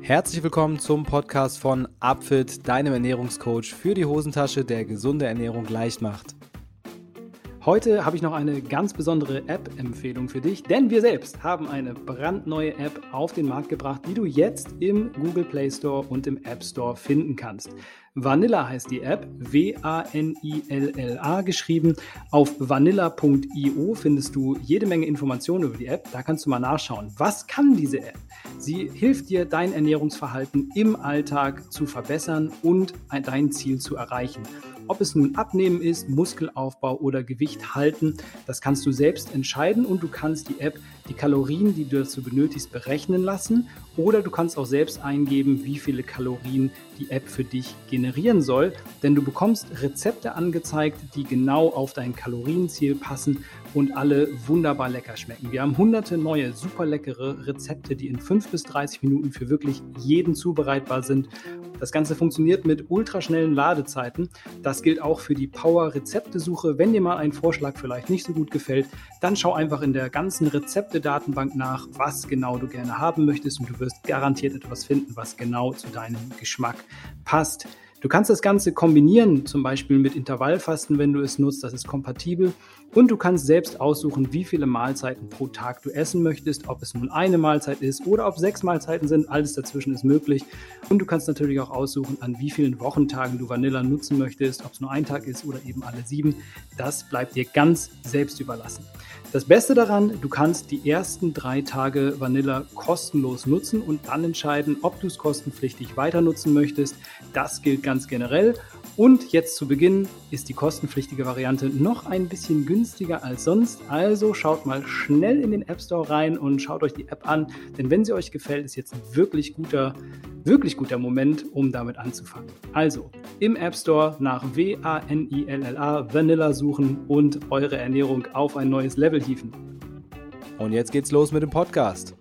Herzlich willkommen zum Podcast von Upfit, deinem Ernährungscoach für die Hosentasche, der gesunde Ernährung leicht macht. Heute habe ich noch eine ganz besondere App-Empfehlung für dich, denn wir selbst haben eine brandneue App auf den Markt gebracht, die du jetzt im Google Play Store und im App Store finden kannst. Vanilla heißt die App, W-A-N-I-L-L-A geschrieben. Auf vanilla.io findest du jede Menge Informationen über die App. Da kannst du mal nachschauen. Was kann diese App? Sie hilft dir, dein Ernährungsverhalten im Alltag zu verbessern und dein Ziel zu erreichen. Ob es nun Abnehmen ist, Muskelaufbau oder Gewicht halten, das kannst du selbst entscheiden und du kannst die App die Kalorien, die du dazu benötigst, berechnen lassen. Oder du kannst auch selbst eingeben, wie viele Kalorien die App für dich generieren soll, denn du bekommst Rezepte angezeigt, die genau auf dein Kalorienziel passen und alle wunderbar lecker schmecken. Wir haben hunderte neue, super leckere Rezepte, die in 5 bis 30 Minuten für wirklich jeden zubereitbar sind. Das Ganze funktioniert mit ultraschnellen Ladezeiten. Das gilt auch für die Power-Rezeptesuche. Wenn dir mal ein Vorschlag vielleicht nicht so gut gefällt, dann schau einfach in der ganzen Rezepte-Datenbank nach, was genau du gerne haben möchtest und du wirst garantiert etwas finden, was genau zu deinem Geschmack passt. Du kannst das Ganze kombinieren, zum Beispiel mit Intervallfasten, wenn du es nutzt, das ist kompatibel. Und du kannst selbst aussuchen, wie viele Mahlzeiten pro Tag du essen möchtest, ob es nun eine Mahlzeit ist oder ob sechs Mahlzeiten sind, alles dazwischen ist möglich. Und du kannst natürlich auch aussuchen, an wie vielen Wochentagen du Vanilla nutzen möchtest, ob es nur ein Tag ist oder eben alle sieben. Das bleibt dir ganz selbst überlassen. Das Beste daran, du kannst die ersten drei Tage Vanilla kostenlos nutzen und dann entscheiden, ob du es kostenpflichtig weiter nutzen möchtest. Das gilt ganz generell. Und jetzt zu Beginn ist die kostenpflichtige Variante noch ein bisschen günstiger als sonst. Also schaut mal schnell in den App Store rein und schaut euch die App an. Denn wenn sie euch gefällt, ist jetzt ein wirklich guter, wirklich guter Moment, um damit anzufangen. Also im App Store nach W-A-N-I-L-L-A Vanilla suchen und eure Ernährung auf ein neues Level hieven. Und jetzt geht's los mit dem Podcast.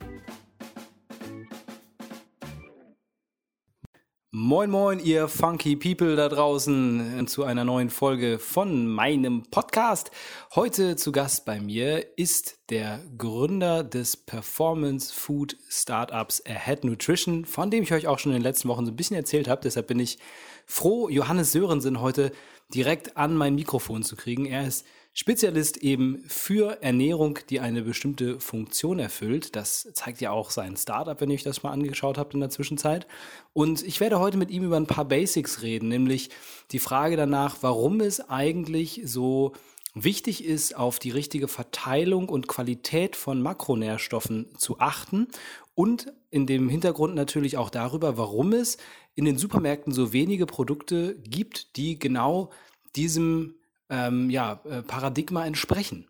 Moin, moin, ihr funky People da draußen zu einer neuen Folge von meinem Podcast. Heute zu Gast bei mir ist der Gründer des Performance Food Startups Ahead Nutrition, von dem ich euch auch schon in den letzten Wochen so ein bisschen erzählt habe. Deshalb bin ich froh, Johannes Sörensen heute direkt an mein Mikrofon zu kriegen. Er ist Spezialist eben für Ernährung, die eine bestimmte Funktion erfüllt. Das zeigt ja auch sein Startup, wenn ihr euch das mal angeschaut habt in der Zwischenzeit. Und ich werde heute mit ihm über ein paar Basics reden, nämlich die Frage danach, warum es eigentlich so wichtig ist, auf die richtige Verteilung und Qualität von Makronährstoffen zu achten und in dem Hintergrund natürlich auch darüber, warum es in den Supermärkten so wenige Produkte gibt, die genau diesem ähm, ja, äh, Paradigma entsprechen.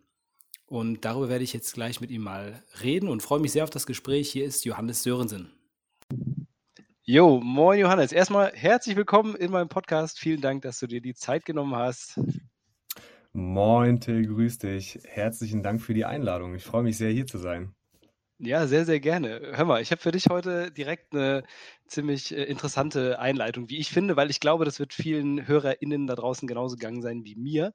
Und darüber werde ich jetzt gleich mit ihm mal reden und freue mich sehr auf das Gespräch. Hier ist Johannes Sörensen. Jo, moin Johannes. Erstmal herzlich willkommen in meinem Podcast. Vielen Dank, dass du dir die Zeit genommen hast. Moin Till, grüß dich. Herzlichen Dank für die Einladung. Ich freue mich sehr, hier zu sein. Ja, sehr, sehr gerne. Hör mal, ich habe für dich heute direkt eine ziemlich äh, interessante Einleitung, wie ich finde, weil ich glaube, das wird vielen HörerInnen da draußen genauso gegangen sein wie mir.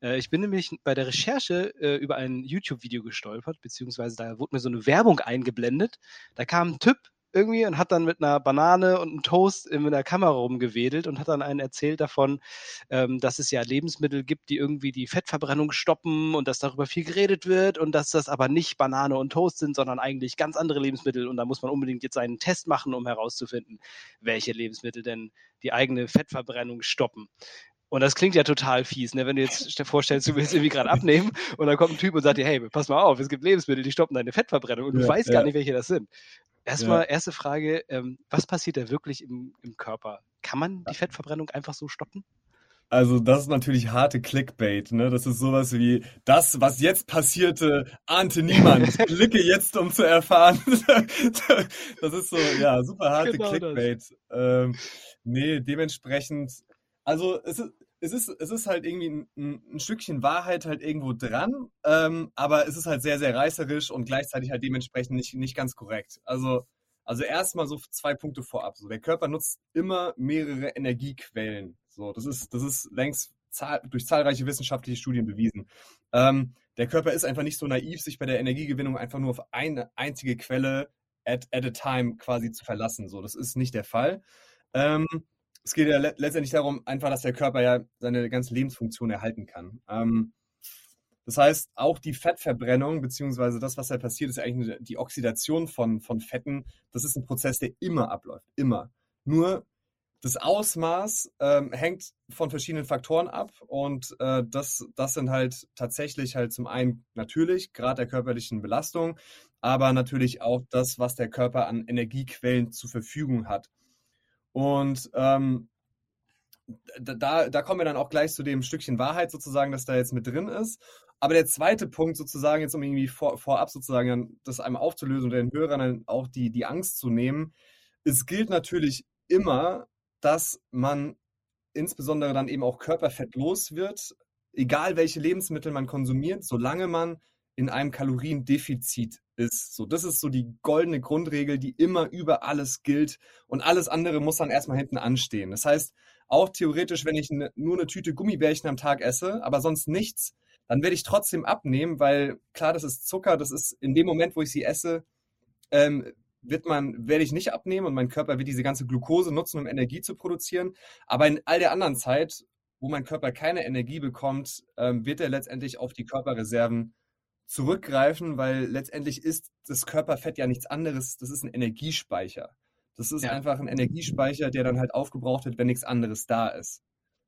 Äh, ich bin nämlich bei der Recherche äh, über ein YouTube-Video gestolpert, beziehungsweise da wurde mir so eine Werbung eingeblendet. Da kam ein Typ irgendwie und hat dann mit einer Banane und einem Toast in der Kamera rumgewedelt und hat dann einen erzählt davon, ähm, dass es ja Lebensmittel gibt, die irgendwie die Fettverbrennung stoppen und dass darüber viel geredet wird und dass das aber nicht Banane und Toast sind, sondern eigentlich ganz andere Lebensmittel und da muss man unbedingt jetzt einen Test machen, um herauszufinden, welche Lebensmittel denn die eigene Fettverbrennung stoppen. Und das klingt ja total fies, ne? wenn du jetzt dir vorstellst, du willst irgendwie gerade abnehmen und dann kommt ein Typ und sagt dir, hey, pass mal auf, es gibt Lebensmittel, die stoppen deine Fettverbrennung und du ja, weißt ja. gar nicht, welche das sind. Erstmal, ja. erste Frage, ähm, was passiert da wirklich im, im Körper? Kann man die Fettverbrennung einfach so stoppen? Also das ist natürlich harte Clickbait, ne? Das ist sowas wie das, was jetzt passierte, ahnte niemand. Klicke jetzt, um zu erfahren. das ist so, ja, super harte genau Clickbait. Ähm, nee, dementsprechend, also es ist, es ist, es ist halt irgendwie ein, ein Stückchen Wahrheit halt irgendwo dran, ähm, aber es ist halt sehr, sehr reißerisch und gleichzeitig halt dementsprechend nicht, nicht ganz korrekt. Also, also erstmal so zwei Punkte vorab. So, der Körper nutzt immer mehrere Energiequellen. So, das ist, das ist längst zahl durch zahlreiche wissenschaftliche Studien bewiesen. Ähm, der Körper ist einfach nicht so naiv, sich bei der Energiegewinnung einfach nur auf eine einzige Quelle at, at a time quasi zu verlassen. So, das ist nicht der Fall. Ähm, es geht ja le letztendlich darum, einfach, dass der Körper ja seine ganze Lebensfunktion erhalten kann. Ähm, das heißt, auch die Fettverbrennung, beziehungsweise das, was da passiert, ist eigentlich die Oxidation von, von Fetten. Das ist ein Prozess, der immer abläuft. Immer. Nur das Ausmaß ähm, hängt von verschiedenen Faktoren ab und äh, das, das sind halt tatsächlich halt zum einen natürlich Grad der körperlichen Belastung, aber natürlich auch das, was der Körper an Energiequellen zur Verfügung hat. Und ähm, da, da kommen wir dann auch gleich zu dem Stückchen Wahrheit sozusagen, das da jetzt mit drin ist. Aber der zweite Punkt sozusagen, jetzt um irgendwie vor, vorab sozusagen das einmal aufzulösen und den Hörern dann auch die, die Angst zu nehmen, es gilt natürlich immer, dass man insbesondere dann eben auch Körperfett los wird, egal welche Lebensmittel man konsumiert, solange man in einem Kaloriendefizit ist. So, das ist so die goldene Grundregel, die immer über alles gilt und alles andere muss dann erstmal hinten anstehen. Das heißt, auch theoretisch, wenn ich ne, nur eine Tüte Gummibärchen am Tag esse, aber sonst nichts, dann werde ich trotzdem abnehmen, weil klar, das ist Zucker, das ist in dem Moment, wo ich sie esse, ähm, wird man, werde ich nicht abnehmen und mein Körper wird diese ganze Glucose nutzen, um Energie zu produzieren. Aber in all der anderen Zeit, wo mein Körper keine Energie bekommt, ähm, wird er letztendlich auf die Körperreserven zurückgreifen, weil letztendlich ist das Körperfett ja nichts anderes. Das ist ein Energiespeicher. Das ist ja. einfach ein Energiespeicher, der dann halt aufgebraucht wird, wenn nichts anderes da ist.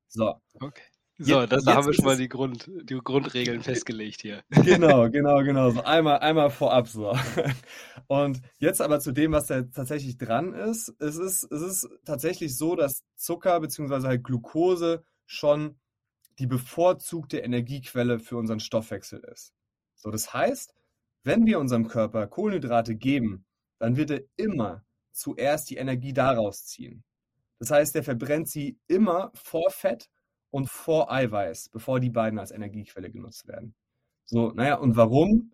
So. Okay. So, jetzt, das, haben wir schon mal die, Grund, die Grundregeln festgelegt hier. Genau, genau, genau. So einmal, einmal vorab so. Und jetzt aber zu dem, was da tatsächlich dran ist. Es ist, es ist tatsächlich so, dass Zucker bzw. halt Glucose schon die bevorzugte Energiequelle für unseren Stoffwechsel ist. So, das heißt, wenn wir unserem Körper Kohlenhydrate geben, dann wird er immer zuerst die Energie daraus ziehen. Das heißt, er verbrennt sie immer vor Fett und vor Eiweiß, bevor die beiden als Energiequelle genutzt werden. So, naja, und warum?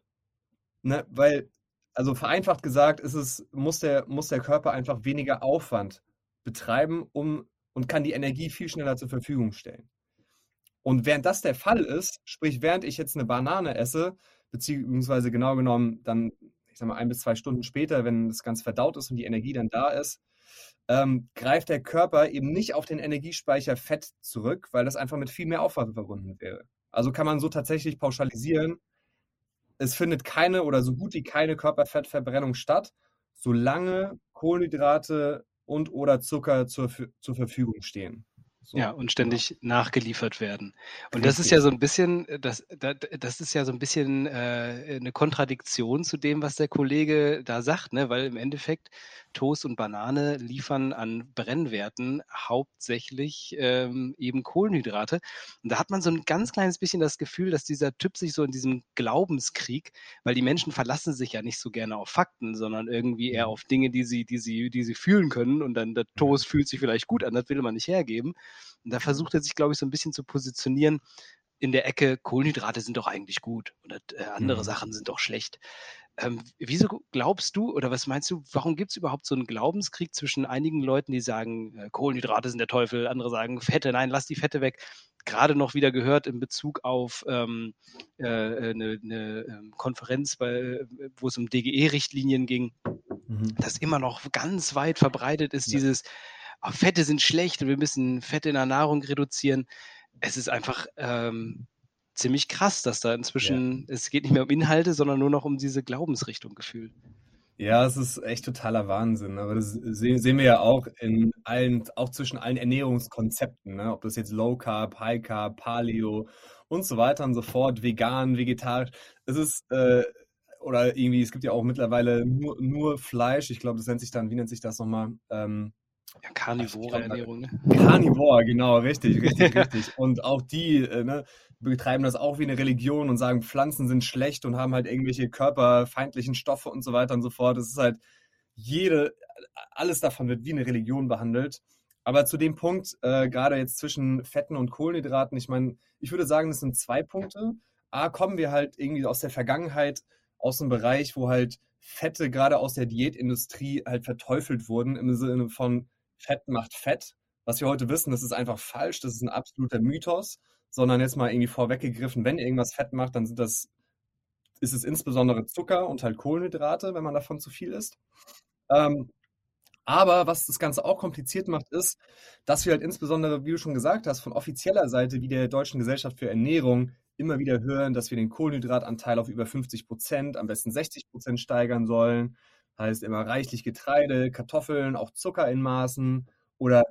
Ne, weil, also vereinfacht gesagt, ist es, muss, der, muss der Körper einfach weniger Aufwand betreiben, um und kann die Energie viel schneller zur Verfügung stellen. Und während das der Fall ist, sprich, während ich jetzt eine Banane esse, beziehungsweise genau genommen dann, ich sag mal, ein bis zwei Stunden später, wenn das Ganze verdaut ist und die Energie dann da ist, ähm, greift der Körper eben nicht auf den Energiespeicher Fett zurück, weil das einfach mit viel mehr Aufwand verbunden wäre. Also kann man so tatsächlich pauschalisieren, es findet keine oder so gut wie keine Körperfettverbrennung statt, solange Kohlenhydrate und oder Zucker zur, zur Verfügung stehen. So, ja, und ständig genau. nachgeliefert werden. Und Richtig. das ist ja so ein bisschen, äh, das, das ist ja so ein bisschen äh, eine Kontradiktion zu dem, was der Kollege da sagt, ne? weil im Endeffekt Toast und Banane liefern an Brennwerten hauptsächlich ähm, eben Kohlenhydrate. Und da hat man so ein ganz kleines bisschen das Gefühl, dass dieser Typ sich so in diesem Glaubenskrieg, weil die Menschen verlassen sich ja nicht so gerne auf Fakten, sondern irgendwie eher mhm. auf Dinge, die sie, die sie, die sie fühlen können. Und dann der Toast fühlt sich vielleicht gut an, das will man nicht hergeben. Und da versucht er sich, glaube ich, so ein bisschen zu positionieren in der Ecke, Kohlenhydrate sind doch eigentlich gut oder äh, andere mhm. Sachen sind doch schlecht. Ähm, wieso glaubst du oder was meinst du, warum gibt es überhaupt so einen Glaubenskrieg zwischen einigen Leuten, die sagen, äh, Kohlenhydrate sind der Teufel, andere sagen, Fette, nein, lass die Fette weg. Gerade noch wieder gehört in Bezug auf ähm, äh, eine, eine ähm, Konferenz, bei, wo es um DGE-Richtlinien ging, mhm. dass immer noch ganz weit verbreitet ist, ja. dieses oh, Fette sind schlecht und wir müssen Fette in der Nahrung reduzieren. Es ist einfach ähm, ziemlich krass, dass da inzwischen, ja. es geht nicht mehr um Inhalte, sondern nur noch um diese Glaubensrichtung gefühlt. Ja, es ist echt totaler Wahnsinn. Aber das sehen, sehen wir ja auch in allen, auch zwischen allen Ernährungskonzepten, ne? ob das jetzt Low Carb, High Carb, Paleo und so weiter und so fort, vegan, vegetarisch. Es ist, äh, oder irgendwie, es gibt ja auch mittlerweile nur, nur Fleisch. Ich glaube, das nennt sich dann, wie nennt sich das nochmal? Ähm, ja, karnivore Ernährung, ne? Carnivore, genau, richtig, richtig, richtig. Und auch die äh, ne, betreiben das auch wie eine Religion und sagen, Pflanzen sind schlecht und haben halt irgendwelche körperfeindlichen Stoffe und so weiter und so fort. Das ist halt jede, alles davon wird wie eine Religion behandelt. Aber zu dem Punkt, äh, gerade jetzt zwischen Fetten und Kohlenhydraten, ich meine, ich würde sagen, das sind zwei Punkte. A, kommen wir halt irgendwie aus der Vergangenheit, aus einem Bereich, wo halt Fette gerade aus der Diätindustrie halt verteufelt wurden, im Sinne von Fett macht Fett. Was wir heute wissen, das ist einfach falsch, das ist ein absoluter Mythos, sondern jetzt mal irgendwie vorweggegriffen, wenn irgendwas Fett macht, dann sind das ist es insbesondere Zucker und halt Kohlenhydrate, wenn man davon zu viel isst. Ähm, aber was das Ganze auch kompliziert macht, ist, dass wir halt insbesondere, wie du schon gesagt hast, von offizieller Seite wie der Deutschen Gesellschaft für Ernährung immer wieder hören, dass wir den Kohlenhydratanteil auf über 50 Prozent, am besten 60 Prozent steigern sollen. Heißt immer reichlich Getreide, Kartoffeln, auch Zucker in Maßen oder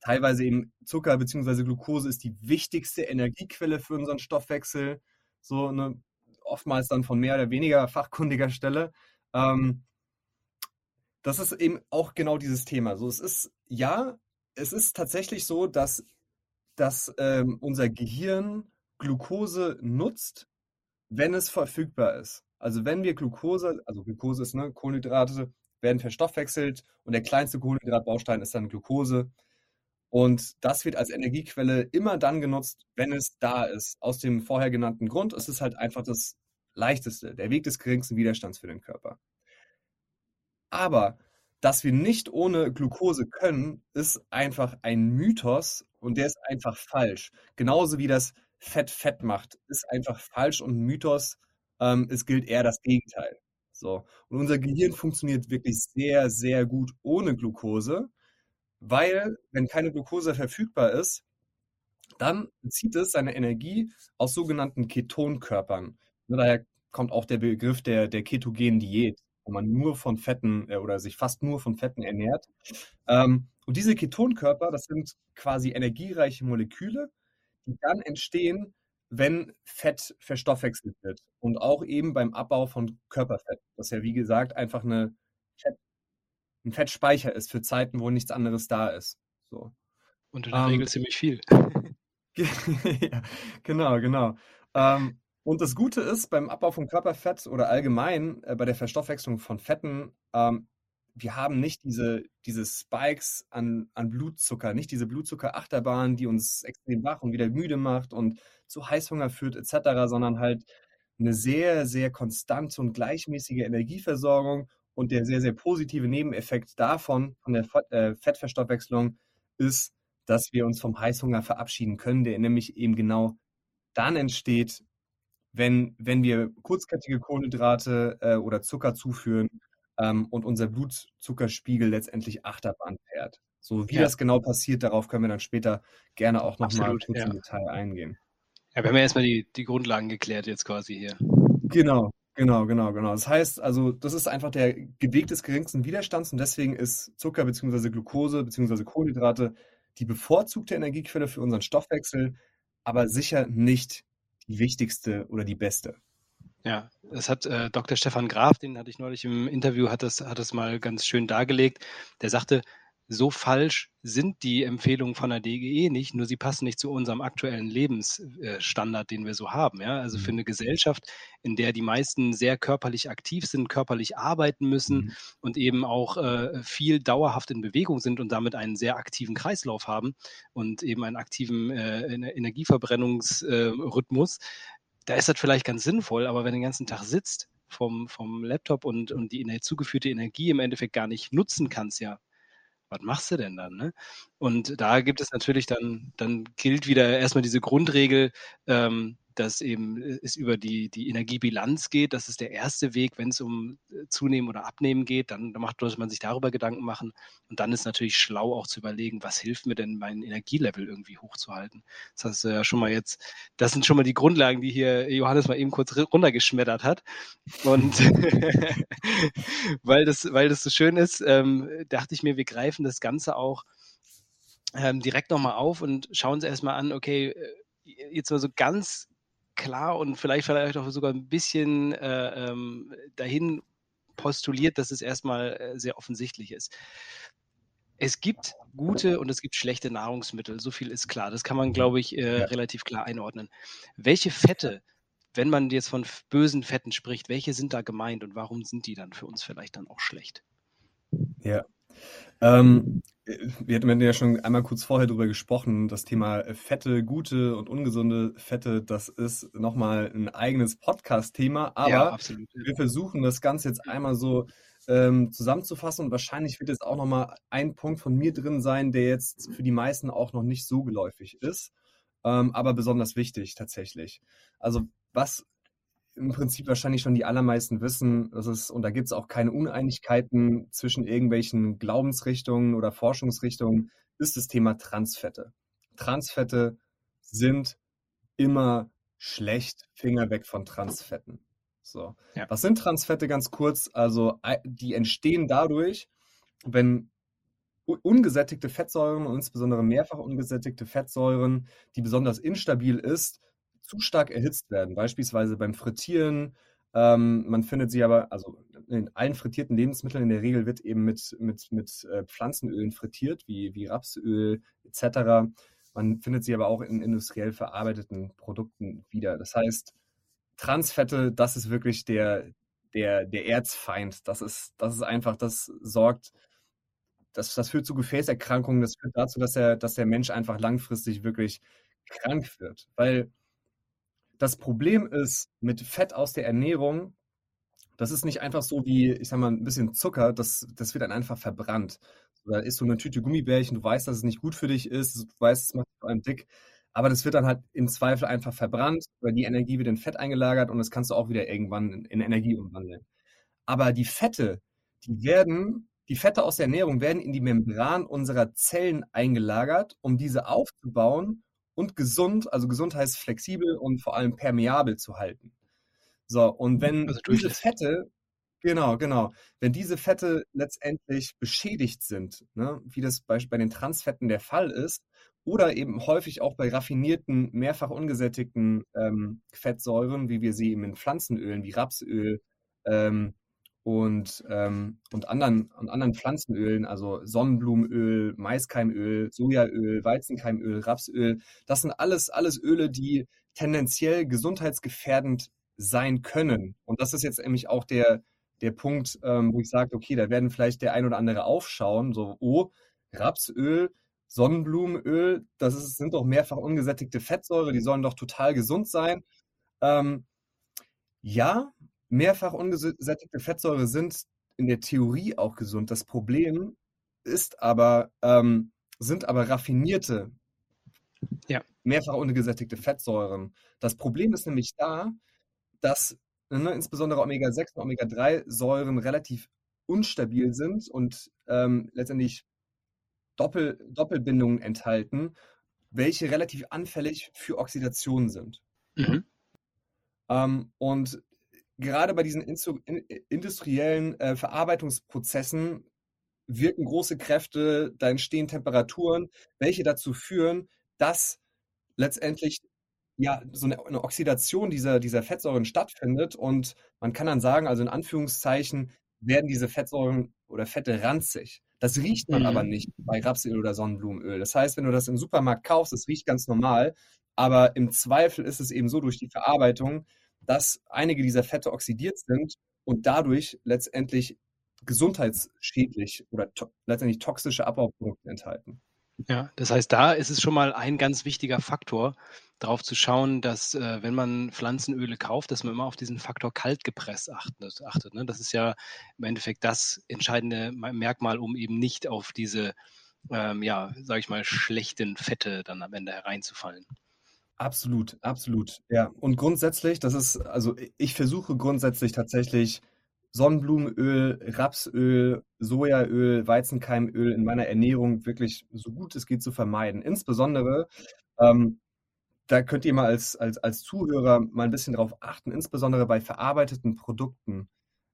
teilweise eben Zucker bzw. Glucose ist die wichtigste Energiequelle für unseren Stoffwechsel. So eine, oftmals dann von mehr oder weniger fachkundiger Stelle. Ähm, das ist eben auch genau dieses Thema. So, es ist, ja, es ist tatsächlich so, dass, dass ähm, unser Gehirn Glucose nutzt, wenn es verfügbar ist. Also wenn wir Glucose, also Glucose ist, ne, Kohlenhydrate werden verstoffwechselt und der kleinste Kohlenhydratbaustein ist dann Glucose. Und das wird als Energiequelle immer dann genutzt, wenn es da ist. Aus dem vorher genannten Grund ist es halt einfach das leichteste, der Weg des geringsten Widerstands für den Körper. Aber dass wir nicht ohne Glucose können, ist einfach ein Mythos und der ist einfach falsch. Genauso wie das Fett Fett macht, ist einfach falsch und ein Mythos. Ähm, es gilt eher das Gegenteil. So. Und unser Gehirn funktioniert wirklich sehr, sehr gut ohne Glucose, weil, wenn keine Glucose verfügbar ist, dann bezieht es seine Energie aus sogenannten Ketonkörpern. Daher kommt auch der Begriff der, der ketogenen Diät wo man nur von Fetten äh, oder sich fast nur von Fetten ernährt. Ähm, und diese Ketonkörper, das sind quasi energiereiche Moleküle, die dann entstehen, wenn Fett verstoffwechselt wird. Und auch eben beim Abbau von Körperfett. Das ja, wie gesagt, einfach eine Fett, ein Fettspeicher ist für Zeiten, wo nichts anderes da ist. So. Und in der ähm, Regel ziemlich viel. ja, genau, genau. Ähm, und das Gute ist, beim Abbau von Körperfett oder allgemein äh, bei der Verstoffwechslung von Fetten, ähm, wir haben nicht diese, diese Spikes an, an Blutzucker, nicht diese Blutzuckerachterbahn, die uns extrem wach und wieder müde macht und zu Heißhunger führt etc., sondern halt eine sehr, sehr konstante und gleichmäßige Energieversorgung und der sehr, sehr positive Nebeneffekt davon, von der äh, Fettverstoffwechslung, ist, dass wir uns vom Heißhunger verabschieden können, der nämlich eben genau dann entsteht, wenn, wenn wir kurzkettige Kohlenhydrate äh, oder Zucker zuführen ähm, und unser Blutzuckerspiegel letztendlich Achterbahn fährt. So wie ja. das genau passiert, darauf können wir dann später gerne auch nochmal kurz ja. im Detail eingehen. Ja, wir haben ja erstmal die, die Grundlagen geklärt jetzt quasi hier. Genau, genau, genau, genau. Das heißt also, das ist einfach der Weg des geringsten Widerstands und deswegen ist Zucker bzw. Glucose bzw. Kohlenhydrate die bevorzugte Energiequelle für unseren Stoffwechsel, aber sicher nicht die wichtigste oder die beste. Ja, das hat äh, Dr. Stefan Graf, den hatte ich neulich im Interview, hat das, hat das mal ganz schön dargelegt. Der sagte, so falsch sind die Empfehlungen von der DGE nicht, nur sie passen nicht zu unserem aktuellen Lebensstandard, den wir so haben. Ja? Also für mhm. eine Gesellschaft, in der die meisten sehr körperlich aktiv sind, körperlich arbeiten müssen mhm. und eben auch äh, viel dauerhaft in Bewegung sind und damit einen sehr aktiven Kreislauf haben und eben einen aktiven äh, Energieverbrennungsrhythmus, da ist das vielleicht ganz sinnvoll, aber wenn du den ganzen Tag sitzt, vom, vom Laptop und, und die zugeführte Energie im Endeffekt gar nicht nutzen kannst, ja, was machst du denn dann? Ne? Und da gibt es natürlich dann, dann gilt wieder erstmal diese Grundregel, ähm, dass eben äh, es über die, die Energiebilanz geht. Das ist der erste Weg, wenn es um äh, Zunehmen oder Abnehmen geht. Dann, macht, sollte man sich darüber Gedanken machen. Und dann ist natürlich schlau auch zu überlegen, was hilft mir denn, mein Energielevel irgendwie hochzuhalten. Das hast du ja schon mal jetzt, das sind schon mal die Grundlagen, die hier Johannes mal eben kurz runtergeschmettert hat. Und weil, das, weil das so schön ist, ähm, dachte ich mir, wir greifen das Ganze auch ähm, direkt nochmal auf und schauen uns erstmal an, okay, äh, jetzt mal so ganz klar und vielleicht vielleicht auch sogar ein bisschen äh, ähm, dahin postuliert, dass es erstmal äh, sehr offensichtlich ist. Es gibt gute und es gibt schlechte Nahrungsmittel, so viel ist klar. Das kann man, glaube ich, äh, ja. relativ klar einordnen. Welche Fette, wenn man jetzt von bösen Fetten spricht, welche sind da gemeint und warum sind die dann für uns vielleicht dann auch schlecht? Ja. Ähm, wir hatten ja schon einmal kurz vorher drüber gesprochen, das Thema äh, Fette, gute und ungesunde Fette, das ist nochmal ein eigenes Podcast-Thema, aber ja, wir versuchen das Ganze jetzt einmal so ähm, zusammenzufassen und wahrscheinlich wird jetzt auch nochmal ein Punkt von mir drin sein, der jetzt für die meisten auch noch nicht so geläufig ist, ähm, aber besonders wichtig tatsächlich. Also was im Prinzip wahrscheinlich schon die allermeisten wissen, das ist, und da gibt es auch keine Uneinigkeiten zwischen irgendwelchen Glaubensrichtungen oder Forschungsrichtungen, ist das Thema Transfette. Transfette sind immer schlecht, Finger weg von Transfetten. So. Ja. Was sind Transfette ganz kurz? Also die entstehen dadurch, wenn ungesättigte Fettsäuren und insbesondere mehrfach ungesättigte Fettsäuren, die besonders instabil ist, zu stark erhitzt werden. Beispielsweise beim Frittieren. Ähm, man findet sie aber, also in allen frittierten Lebensmitteln in der Regel wird eben mit, mit, mit äh, Pflanzenölen frittiert, wie, wie Rapsöl etc. Man findet sie aber auch in industriell verarbeiteten Produkten wieder. Das heißt, Transfette, das ist wirklich der, der, der Erzfeind. Das ist, das ist einfach, das sorgt, das, das führt zu Gefäßerkrankungen, das führt dazu, dass der, dass der Mensch einfach langfristig wirklich krank wird. Weil das Problem ist mit Fett aus der Ernährung, das ist nicht einfach so wie, ich sag mal, ein bisschen Zucker, das, das wird dann einfach verbrannt. Da isst du eine Tüte Gummibärchen, du weißt, dass es nicht gut für dich ist, du weißt, es macht vor allem dick, aber das wird dann halt im Zweifel einfach verbrannt, weil die Energie wird in Fett eingelagert und das kannst du auch wieder irgendwann in, in Energie umwandeln. Aber die Fette, die werden, die Fette aus der Ernährung werden in die Membran unserer Zellen eingelagert, um diese aufzubauen und gesund, also gesund heißt flexibel und vor allem permeabel zu halten. So, und wenn also diese Fette Genau, genau. Wenn diese Fette letztendlich beschädigt sind, ne, wie das bei, bei den Transfetten der Fall ist, oder eben häufig auch bei raffinierten, mehrfach ungesättigten ähm, Fettsäuren, wie wir sie eben in Pflanzenölen wie Rapsöl ähm, und, ähm, und, anderen, und anderen Pflanzenölen, also Sonnenblumenöl, Maiskeimöl, Sojaöl, Weizenkeimöl, Rapsöl, das sind alles, alles Öle, die tendenziell gesundheitsgefährdend sein können. Und das ist jetzt nämlich auch der, der Punkt, ähm, wo ich sage, okay, da werden vielleicht der ein oder andere aufschauen, so, oh, Rapsöl, Sonnenblumenöl, das ist, sind doch mehrfach ungesättigte Fettsäure, die sollen doch total gesund sein. Ähm, ja, mehrfach ungesättigte Fettsäure sind in der Theorie auch gesund. Das Problem ist aber, ähm, sind aber raffinierte, ja. mehrfach ungesättigte Fettsäuren. Das Problem ist nämlich da, dass ne, insbesondere Omega-6 und Omega-3-Säuren relativ unstabil sind und ähm, letztendlich Doppel, Doppelbindungen enthalten, welche relativ anfällig für Oxidation sind. Mhm. Ähm, und gerade bei diesen industriellen äh, Verarbeitungsprozessen wirken große Kräfte, da entstehen Temperaturen, welche dazu führen, dass letztendlich ja, so eine, eine Oxidation dieser, dieser Fettsäuren stattfindet und man kann dann sagen, also in Anführungszeichen, werden diese Fettsäuren oder Fette ranzig. Das riecht man mhm. aber nicht bei Rapsöl oder Sonnenblumenöl. Das heißt, wenn du das im Supermarkt kaufst, das riecht ganz normal, aber im Zweifel ist es eben so durch die Verarbeitung, dass einige dieser Fette oxidiert sind und dadurch letztendlich gesundheitsschädlich oder to letztendlich toxische Abbauprodukte enthalten. Ja, das heißt, da ist es schon mal ein ganz wichtiger Faktor, darauf zu schauen, dass äh, wenn man Pflanzenöle kauft, dass man immer auf diesen Faktor kaltgepresst achtet. achtet ne? Das ist ja im Endeffekt das entscheidende Merkmal, um eben nicht auf diese, ähm, ja, sage ich mal, schlechten Fette dann am Ende hereinzufallen. Absolut, absolut. Ja, und grundsätzlich, das ist, also ich versuche grundsätzlich tatsächlich Sonnenblumenöl, Rapsöl, Sojaöl, Weizenkeimöl in meiner Ernährung wirklich so gut es geht zu vermeiden. Insbesondere, ähm, da könnt ihr mal als, als, als Zuhörer mal ein bisschen drauf achten, insbesondere bei verarbeiteten Produkten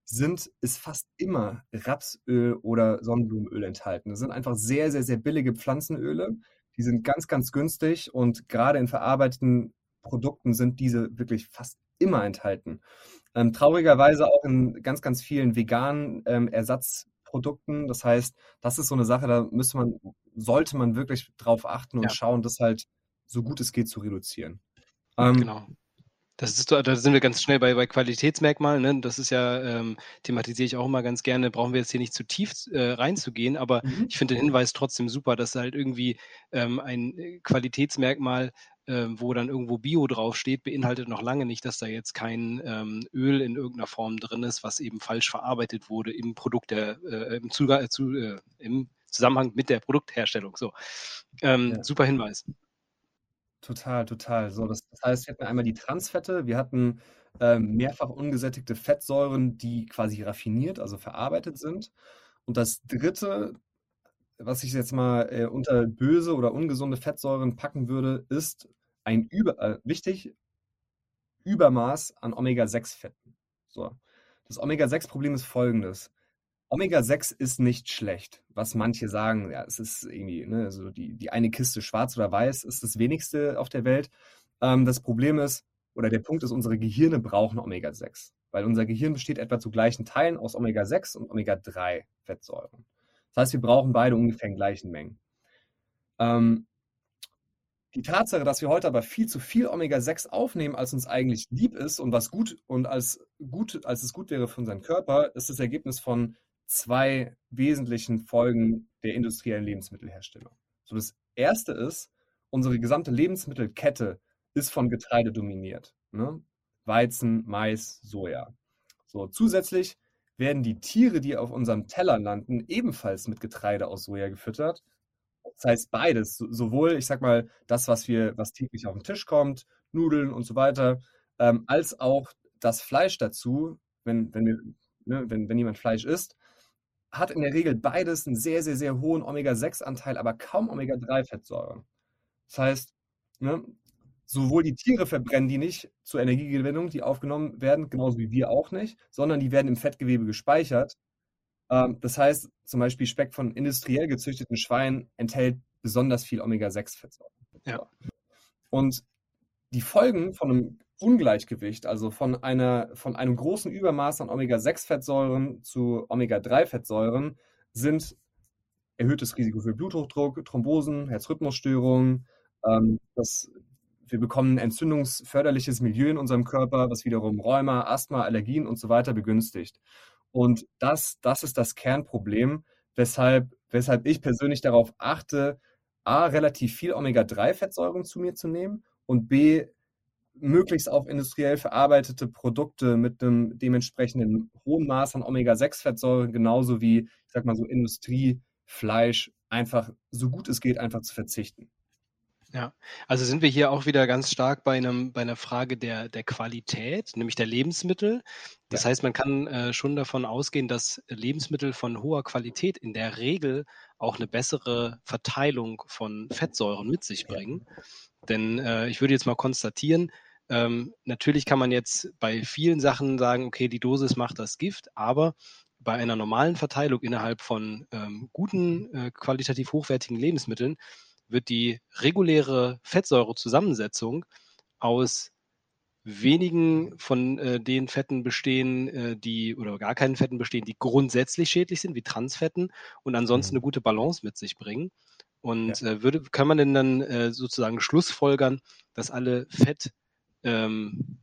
sind, ist fast immer Rapsöl oder Sonnenblumenöl enthalten. Das sind einfach sehr, sehr, sehr billige Pflanzenöle. Die sind ganz, ganz günstig und gerade in verarbeiteten Produkten sind diese wirklich fast immer enthalten. Ähm, traurigerweise auch in ganz, ganz vielen veganen ähm, Ersatzprodukten. Das heißt, das ist so eine Sache, da müsste man, sollte man wirklich drauf achten und ja. schauen, das halt so gut es geht zu reduzieren. Ähm, genau. Das ist, da sind wir ganz schnell bei, bei Qualitätsmerkmalen. Ne? Das ist ja, ähm, thematisiere ich auch immer ganz gerne, brauchen wir jetzt hier nicht zu tief äh, reinzugehen, aber mhm. ich finde den Hinweis trotzdem super, dass halt irgendwie ähm, ein äh, Qualitätsmerkmal ähm, wo dann irgendwo Bio draufsteht, beinhaltet noch lange nicht, dass da jetzt kein ähm, Öl in irgendeiner Form drin ist, was eben falsch verarbeitet wurde im Produkt der, äh, im, Zugang, äh, zu, im Zusammenhang mit der Produktherstellung. So, ähm, ja. super Hinweis. Total, total. So, das, das heißt, wir hatten einmal die Transfette, wir hatten ähm, mehrfach ungesättigte Fettsäuren, die quasi raffiniert, also verarbeitet sind. Und das dritte, was ich jetzt mal äh, unter böse oder ungesunde Fettsäuren packen würde, ist ein über, äh, wichtig, Übermaß an Omega-6-Fetten. So. Das Omega-6-Problem ist folgendes. Omega-6 ist nicht schlecht, was manche sagen, ja, es ist irgendwie, ne, also die, die eine Kiste schwarz oder weiß ist das wenigste auf der Welt. Ähm, das Problem ist, oder der Punkt ist, unsere Gehirne brauchen Omega-6, weil unser Gehirn besteht etwa zu gleichen Teilen aus Omega-6 und Omega-3-Fettsäuren. Das heißt, wir brauchen beide ungefähr in gleichen Mengen. Ähm, die Tatsache, dass wir heute aber viel zu viel Omega-6 aufnehmen, als uns eigentlich lieb ist und was gut und als gut, als es gut wäre für unseren Körper, ist das Ergebnis von zwei wesentlichen Folgen der industriellen Lebensmittelherstellung. So, das erste ist, unsere gesamte Lebensmittelkette ist von Getreide dominiert. Ne? Weizen, Mais, Soja. So, zusätzlich werden die Tiere, die auf unserem Teller landen, ebenfalls mit Getreide aus Soja gefüttert. Das heißt beides, sowohl, ich sag mal, das, was wir, was täglich auf den Tisch kommt, Nudeln und so weiter, ähm, als auch das Fleisch dazu, wenn, wenn, wir, ne, wenn, wenn jemand Fleisch isst, hat in der Regel beides einen sehr, sehr, sehr hohen Omega-6-Anteil, aber kaum Omega-3-Fettsäuren. Das heißt, ne, sowohl die Tiere verbrennen die nicht zur Energiegewinnung, die aufgenommen werden, genauso wie wir auch nicht, sondern die werden im Fettgewebe gespeichert. Ähm, das heißt, zum Beispiel Speck von industriell gezüchteten Schweinen enthält besonders viel Omega-6-Fettsäuren. Ja. Und die Folgen von einem Ungleichgewicht, also von, einer, von einem großen Übermaß an Omega-6-Fettsäuren zu Omega-3-Fettsäuren, sind erhöhtes Risiko für Bluthochdruck, Thrombosen, Herzrhythmusstörungen. Ähm, das, wir bekommen ein entzündungsförderliches Milieu in unserem Körper, was wiederum Rheuma, Asthma, Allergien und so weiter begünstigt. Und das, das ist das Kernproblem, weshalb, weshalb ich persönlich darauf achte, A, relativ viel Omega-3-Fettsäuren zu mir zu nehmen und B, möglichst auf industriell verarbeitete Produkte mit einem dementsprechenden hohen Maß an Omega-6-Fettsäuren, genauso wie, ich sag mal so, Industriefleisch, einfach so gut es geht, einfach zu verzichten. Ja, also sind wir hier auch wieder ganz stark bei einem, bei einer Frage der, der Qualität, nämlich der Lebensmittel. Das ja. heißt, man kann äh, schon davon ausgehen, dass Lebensmittel von hoher Qualität in der Regel auch eine bessere Verteilung von Fettsäuren mit sich bringen. Ja. Denn äh, ich würde jetzt mal konstatieren, ähm, natürlich kann man jetzt bei vielen Sachen sagen, okay, die Dosis macht das Gift, aber bei einer normalen Verteilung innerhalb von ähm, guten, äh, qualitativ hochwertigen Lebensmitteln wird die reguläre Fettsäurezusammensetzung aus wenigen von äh, den Fetten bestehen, äh, die oder gar keinen Fetten bestehen, die grundsätzlich schädlich sind, wie Transfetten und ansonsten mhm. eine gute Balance mit sich bringen. Und ja. äh, würde, kann man denn dann äh, sozusagen schlussfolgern, dass alle Fett ähm,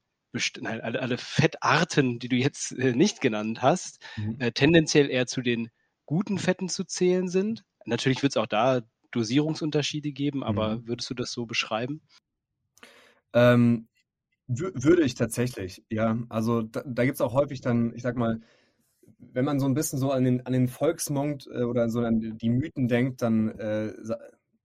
nein, alle, alle, Fettarten, die du jetzt äh, nicht genannt hast, mhm. äh, tendenziell eher zu den guten Fetten zu zählen sind. Natürlich wird es auch da Dosierungsunterschiede geben, aber mhm. würdest du das so beschreiben? Ähm, würde ich tatsächlich, ja. Also da, da gibt es auch häufig dann, ich sag mal, wenn man so ein bisschen so an den, an den Volksmund äh, oder so an die Mythen denkt, dann, äh,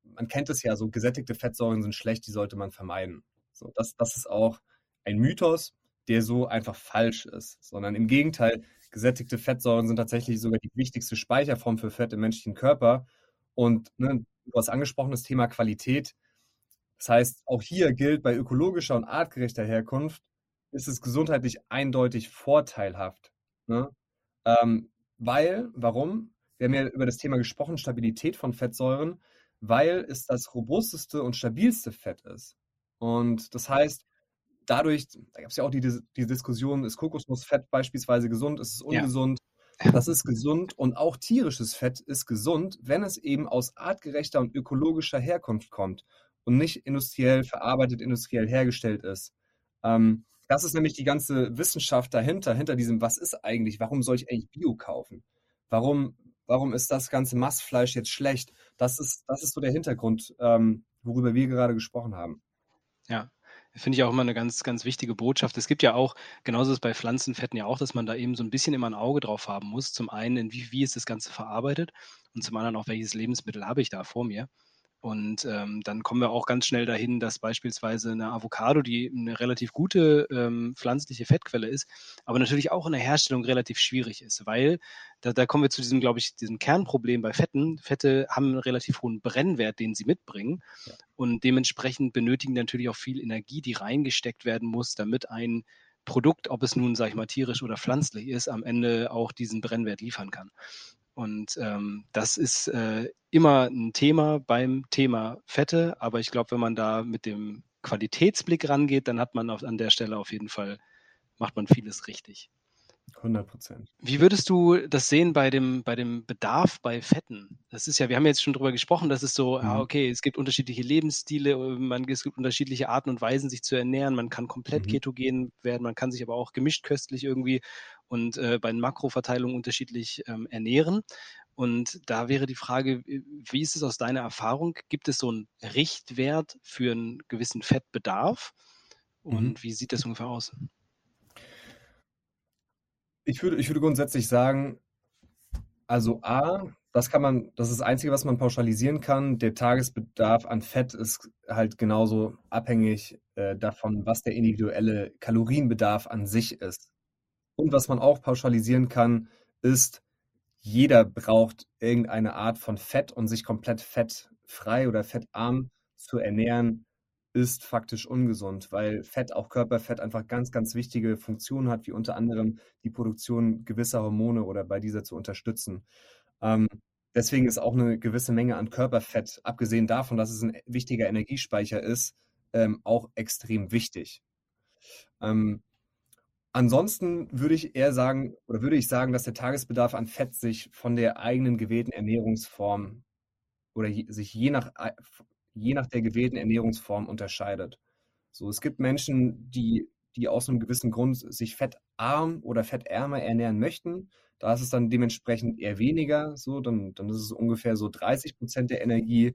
man kennt es ja, so gesättigte Fettsäuren sind schlecht, die sollte man vermeiden. So, das, das ist auch ein Mythos, der so einfach falsch ist, sondern im Gegenteil, gesättigte Fettsäuren sind tatsächlich sogar die wichtigste Speicherform für Fett im menschlichen Körper. Und ne, du hast angesprochen, das Thema Qualität. Das heißt, auch hier gilt bei ökologischer und artgerechter Herkunft, ist es gesundheitlich eindeutig vorteilhaft. Ne? Ähm, weil, warum? Wir haben ja über das Thema gesprochen, Stabilität von Fettsäuren, weil es das robusteste und stabilste Fett ist. Und das heißt, dadurch, da gab es ja auch die, die Diskussion, ist Kokosnussfett beispielsweise gesund, ist es ungesund? Ja. Das ist gesund und auch tierisches Fett ist gesund, wenn es eben aus artgerechter und ökologischer Herkunft kommt und nicht industriell verarbeitet, industriell hergestellt ist. Ähm, das ist nämlich die ganze Wissenschaft dahinter, hinter diesem, was ist eigentlich, warum soll ich eigentlich Bio kaufen? Warum, warum ist das ganze Mastfleisch jetzt schlecht? Das ist, das ist so der Hintergrund, ähm, worüber wir gerade gesprochen haben. Ja, finde ich auch immer eine ganz, ganz wichtige Botschaft. Es gibt ja auch, genauso ist es bei Pflanzenfetten ja auch, dass man da eben so ein bisschen immer ein Auge drauf haben muss. Zum einen, wie, wie ist das Ganze verarbeitet und zum anderen auch, welches Lebensmittel habe ich da vor mir. Und ähm, dann kommen wir auch ganz schnell dahin, dass beispielsweise eine Avocado, die eine relativ gute ähm, pflanzliche Fettquelle ist, aber natürlich auch in der Herstellung relativ schwierig ist, weil da, da kommen wir zu diesem, glaube ich, diesem Kernproblem bei Fetten. Fette haben einen relativ hohen Brennwert, den sie mitbringen. Ja. Und dementsprechend benötigen natürlich auch viel Energie, die reingesteckt werden muss, damit ein Produkt, ob es nun, sage ich mal, tierisch oder pflanzlich ist, am Ende auch diesen Brennwert liefern kann. Und ähm, das ist äh, immer ein Thema beim Thema Fette, aber ich glaube, wenn man da mit dem Qualitätsblick rangeht, dann hat man auf, an der Stelle auf jeden Fall, macht man vieles richtig. 100 Prozent. Wie würdest du das sehen bei dem, bei dem Bedarf bei Fetten? Das ist ja, wir haben jetzt schon darüber gesprochen, dass es so, mhm. ah, okay, es gibt unterschiedliche Lebensstile, man, es gibt unterschiedliche Arten und Weisen, sich zu ernähren. Man kann komplett mhm. ketogen werden, man kann sich aber auch gemischt köstlich irgendwie und äh, bei den Makroverteilungen unterschiedlich ähm, ernähren. Und da wäre die Frage, wie ist es aus deiner Erfahrung? Gibt es so einen Richtwert für einen gewissen Fettbedarf? Und mhm. wie sieht das ungefähr aus? Ich würde, ich würde grundsätzlich sagen, also A, das kann man, das ist das Einzige, was man pauschalisieren kann. Der Tagesbedarf an Fett ist halt genauso abhängig äh, davon, was der individuelle Kalorienbedarf an sich ist. Und was man auch pauschalisieren kann, ist, jeder braucht irgendeine Art von Fett und sich komplett fettfrei oder fettarm zu ernähren, ist faktisch ungesund, weil Fett, auch Körperfett, einfach ganz, ganz wichtige Funktionen hat, wie unter anderem die Produktion gewisser Hormone oder bei dieser zu unterstützen. Ähm, deswegen ist auch eine gewisse Menge an Körperfett, abgesehen davon, dass es ein wichtiger Energiespeicher ist, ähm, auch extrem wichtig. Ähm, ansonsten würde ich eher sagen, oder würde ich sagen, dass der Tagesbedarf an Fett sich von der eigenen gewählten Ernährungsform oder je, sich je nach je nach der gewählten Ernährungsform unterscheidet. So, es gibt Menschen, die, die aus einem gewissen Grund sich fettarm oder fettärmer ernähren möchten. Da ist es dann dementsprechend eher weniger. So, dann, dann ist es ungefähr so 30 Prozent der Energie.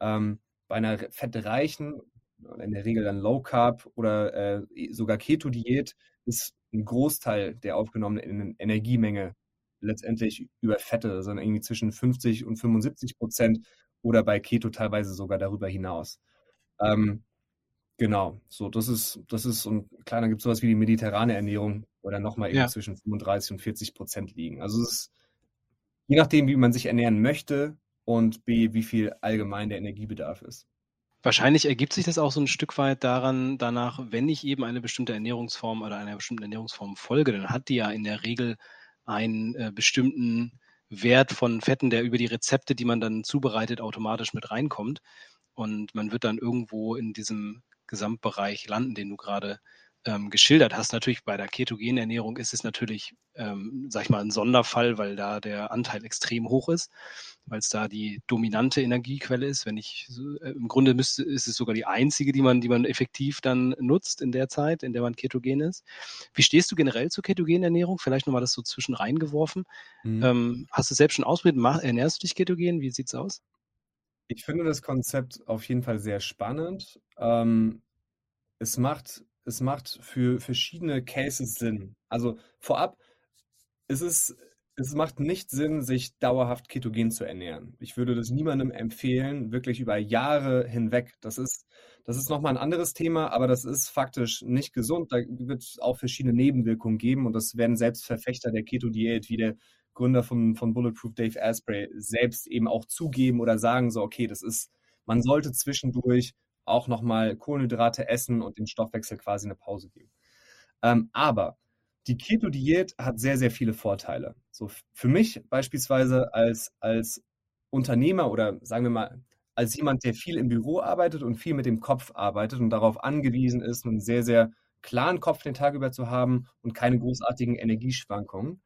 Ähm, bei einer fettreichen, in der Regel dann Low Carb oder äh, sogar Keto-Diät, ist ein Großteil der aufgenommenen Energiemenge letztendlich über Fette, also irgendwie zwischen 50 und 75 Prozent oder bei Keto teilweise sogar darüber hinaus. Ähm, genau, so das ist, das ist, und klar, dann gibt es sowas wie die mediterrane Ernährung, wo dann nochmal eben ja. zwischen 35 und 40 Prozent liegen. Also es ist je nachdem, wie man sich ernähren möchte und B, wie viel allgemein der Energiebedarf ist. Wahrscheinlich ergibt sich das auch so ein Stück weit daran, danach, wenn ich eben eine bestimmte Ernährungsform oder einer bestimmten Ernährungsform folge, dann hat die ja in der Regel einen äh, bestimmten Wert von Fetten, der über die Rezepte, die man dann zubereitet, automatisch mit reinkommt. Und man wird dann irgendwo in diesem Gesamtbereich landen, den du gerade ähm, geschildert hast. Natürlich bei der ketogenen Ernährung ist es natürlich, ähm, sag ich mal, ein Sonderfall, weil da der Anteil extrem hoch ist, weil es da die dominante Energiequelle ist. Wenn ich äh, im Grunde müsste, ist es sogar die einzige, die man, die man effektiv dann nutzt in der Zeit, in der man ketogen ist. Wie stehst du generell zur ketogenen Ernährung? Vielleicht nochmal das so zwischen reingeworfen. Mhm. Ähm, hast du selbst schon ausprobiert? Ernährst du dich ketogen? Wie sieht's aus? Ich finde das Konzept auf jeden Fall sehr spannend. Ähm, es macht es macht für verschiedene Cases Sinn. Also vorab, es ist, es macht nicht Sinn, sich dauerhaft ketogen zu ernähren. Ich würde das niemandem empfehlen, wirklich über Jahre hinweg. Das ist, das ist nochmal ein anderes Thema, aber das ist faktisch nicht gesund. Da wird es auch verschiedene Nebenwirkungen geben und das werden selbst Verfechter der Keto-Diät, wie der Gründer von, von Bulletproof Dave Asprey, selbst eben auch zugeben oder sagen so, okay, das ist, man sollte zwischendurch auch nochmal Kohlenhydrate essen und dem Stoffwechsel quasi eine Pause geben. Ähm, aber die Keto-Diät hat sehr, sehr viele Vorteile. So für mich beispielsweise als, als Unternehmer oder sagen wir mal als jemand, der viel im Büro arbeitet und viel mit dem Kopf arbeitet und darauf angewiesen ist, einen sehr, sehr klaren Kopf den Tag über zu haben und keine großartigen Energieschwankungen,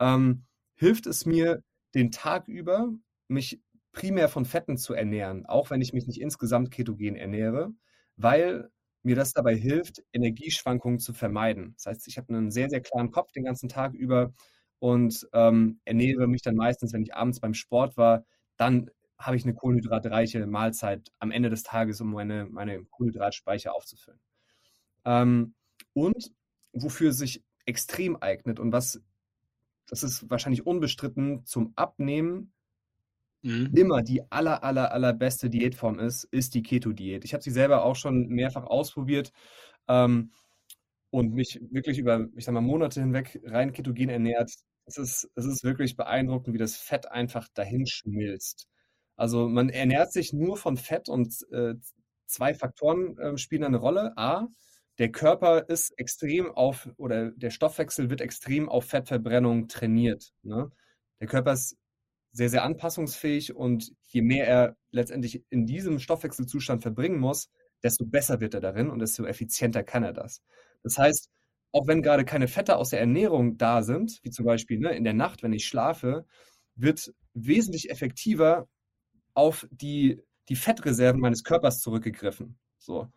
ähm, hilft es mir, den Tag über mich primär von Fetten zu ernähren, auch wenn ich mich nicht insgesamt ketogen ernähre, weil mir das dabei hilft, Energieschwankungen zu vermeiden. Das heißt, ich habe einen sehr, sehr klaren Kopf den ganzen Tag über und ähm, ernähre mich dann meistens, wenn ich abends beim Sport war, dann habe ich eine kohlenhydratreiche Mahlzeit am Ende des Tages, um meine, meine Kohlenhydratspeicher aufzufüllen. Ähm, und wofür sich extrem eignet und was, das ist wahrscheinlich unbestritten, zum Abnehmen mhm. immer die aller, aller, allerbeste Diätform ist, ist die Keto-Diät. Ich habe sie selber auch schon mehrfach ausprobiert ähm, und mich wirklich über, ich sag mal, Monate hinweg rein ketogen ernährt. Es ist, es ist wirklich beeindruckend, wie das Fett einfach dahin schmilzt. Also man ernährt sich nur von Fett und äh, zwei Faktoren äh, spielen eine Rolle. A, der Körper ist extrem auf, oder der Stoffwechsel wird extrem auf Fettverbrennung trainiert. Ne? Der Körper ist sehr, sehr anpassungsfähig und je mehr er letztendlich in diesem Stoffwechselzustand verbringen muss, desto besser wird er darin und desto effizienter kann er das. Das heißt, auch wenn gerade keine Fette aus der Ernährung da sind, wie zum Beispiel ne, in der Nacht, wenn ich schlafe, wird wesentlich effektiver auf die, die Fettreserven meines Körpers zurückgegriffen. So.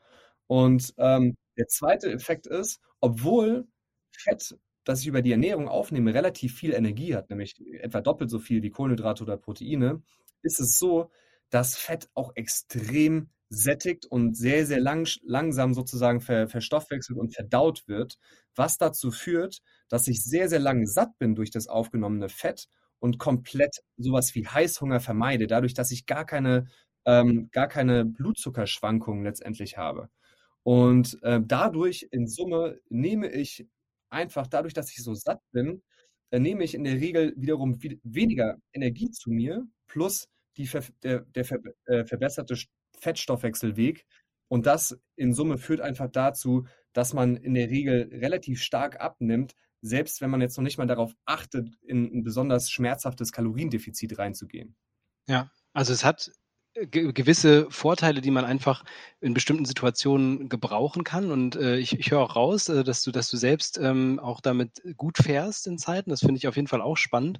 Und ähm, der zweite Effekt ist, obwohl Fett, das ich über die Ernährung aufnehme, relativ viel Energie hat, nämlich etwa doppelt so viel wie Kohlenhydrate oder Proteine, ist es so, dass Fett auch extrem sättigt und sehr, sehr lang, langsam sozusagen ver, verstoffwechselt und verdaut wird, was dazu führt, dass ich sehr, sehr lang satt bin durch das aufgenommene Fett und komplett sowas wie Heißhunger vermeide, dadurch, dass ich gar keine, ähm, gar keine Blutzuckerschwankungen letztendlich habe. Und äh, dadurch in Summe nehme ich einfach, dadurch, dass ich so satt bin, äh, nehme ich in der Regel wiederum weniger Energie zu mir, plus die, der, der ver, äh, verbesserte Fettstoffwechselweg. Und das in Summe führt einfach dazu, dass man in der Regel relativ stark abnimmt, selbst wenn man jetzt noch nicht mal darauf achtet, in ein besonders schmerzhaftes Kaloriendefizit reinzugehen. Ja, also es hat gewisse Vorteile, die man einfach in bestimmten Situationen gebrauchen kann. Und äh, ich, ich höre auch raus, äh, dass du, dass du selbst ähm, auch damit gut fährst in Zeiten. Das finde ich auf jeden Fall auch spannend.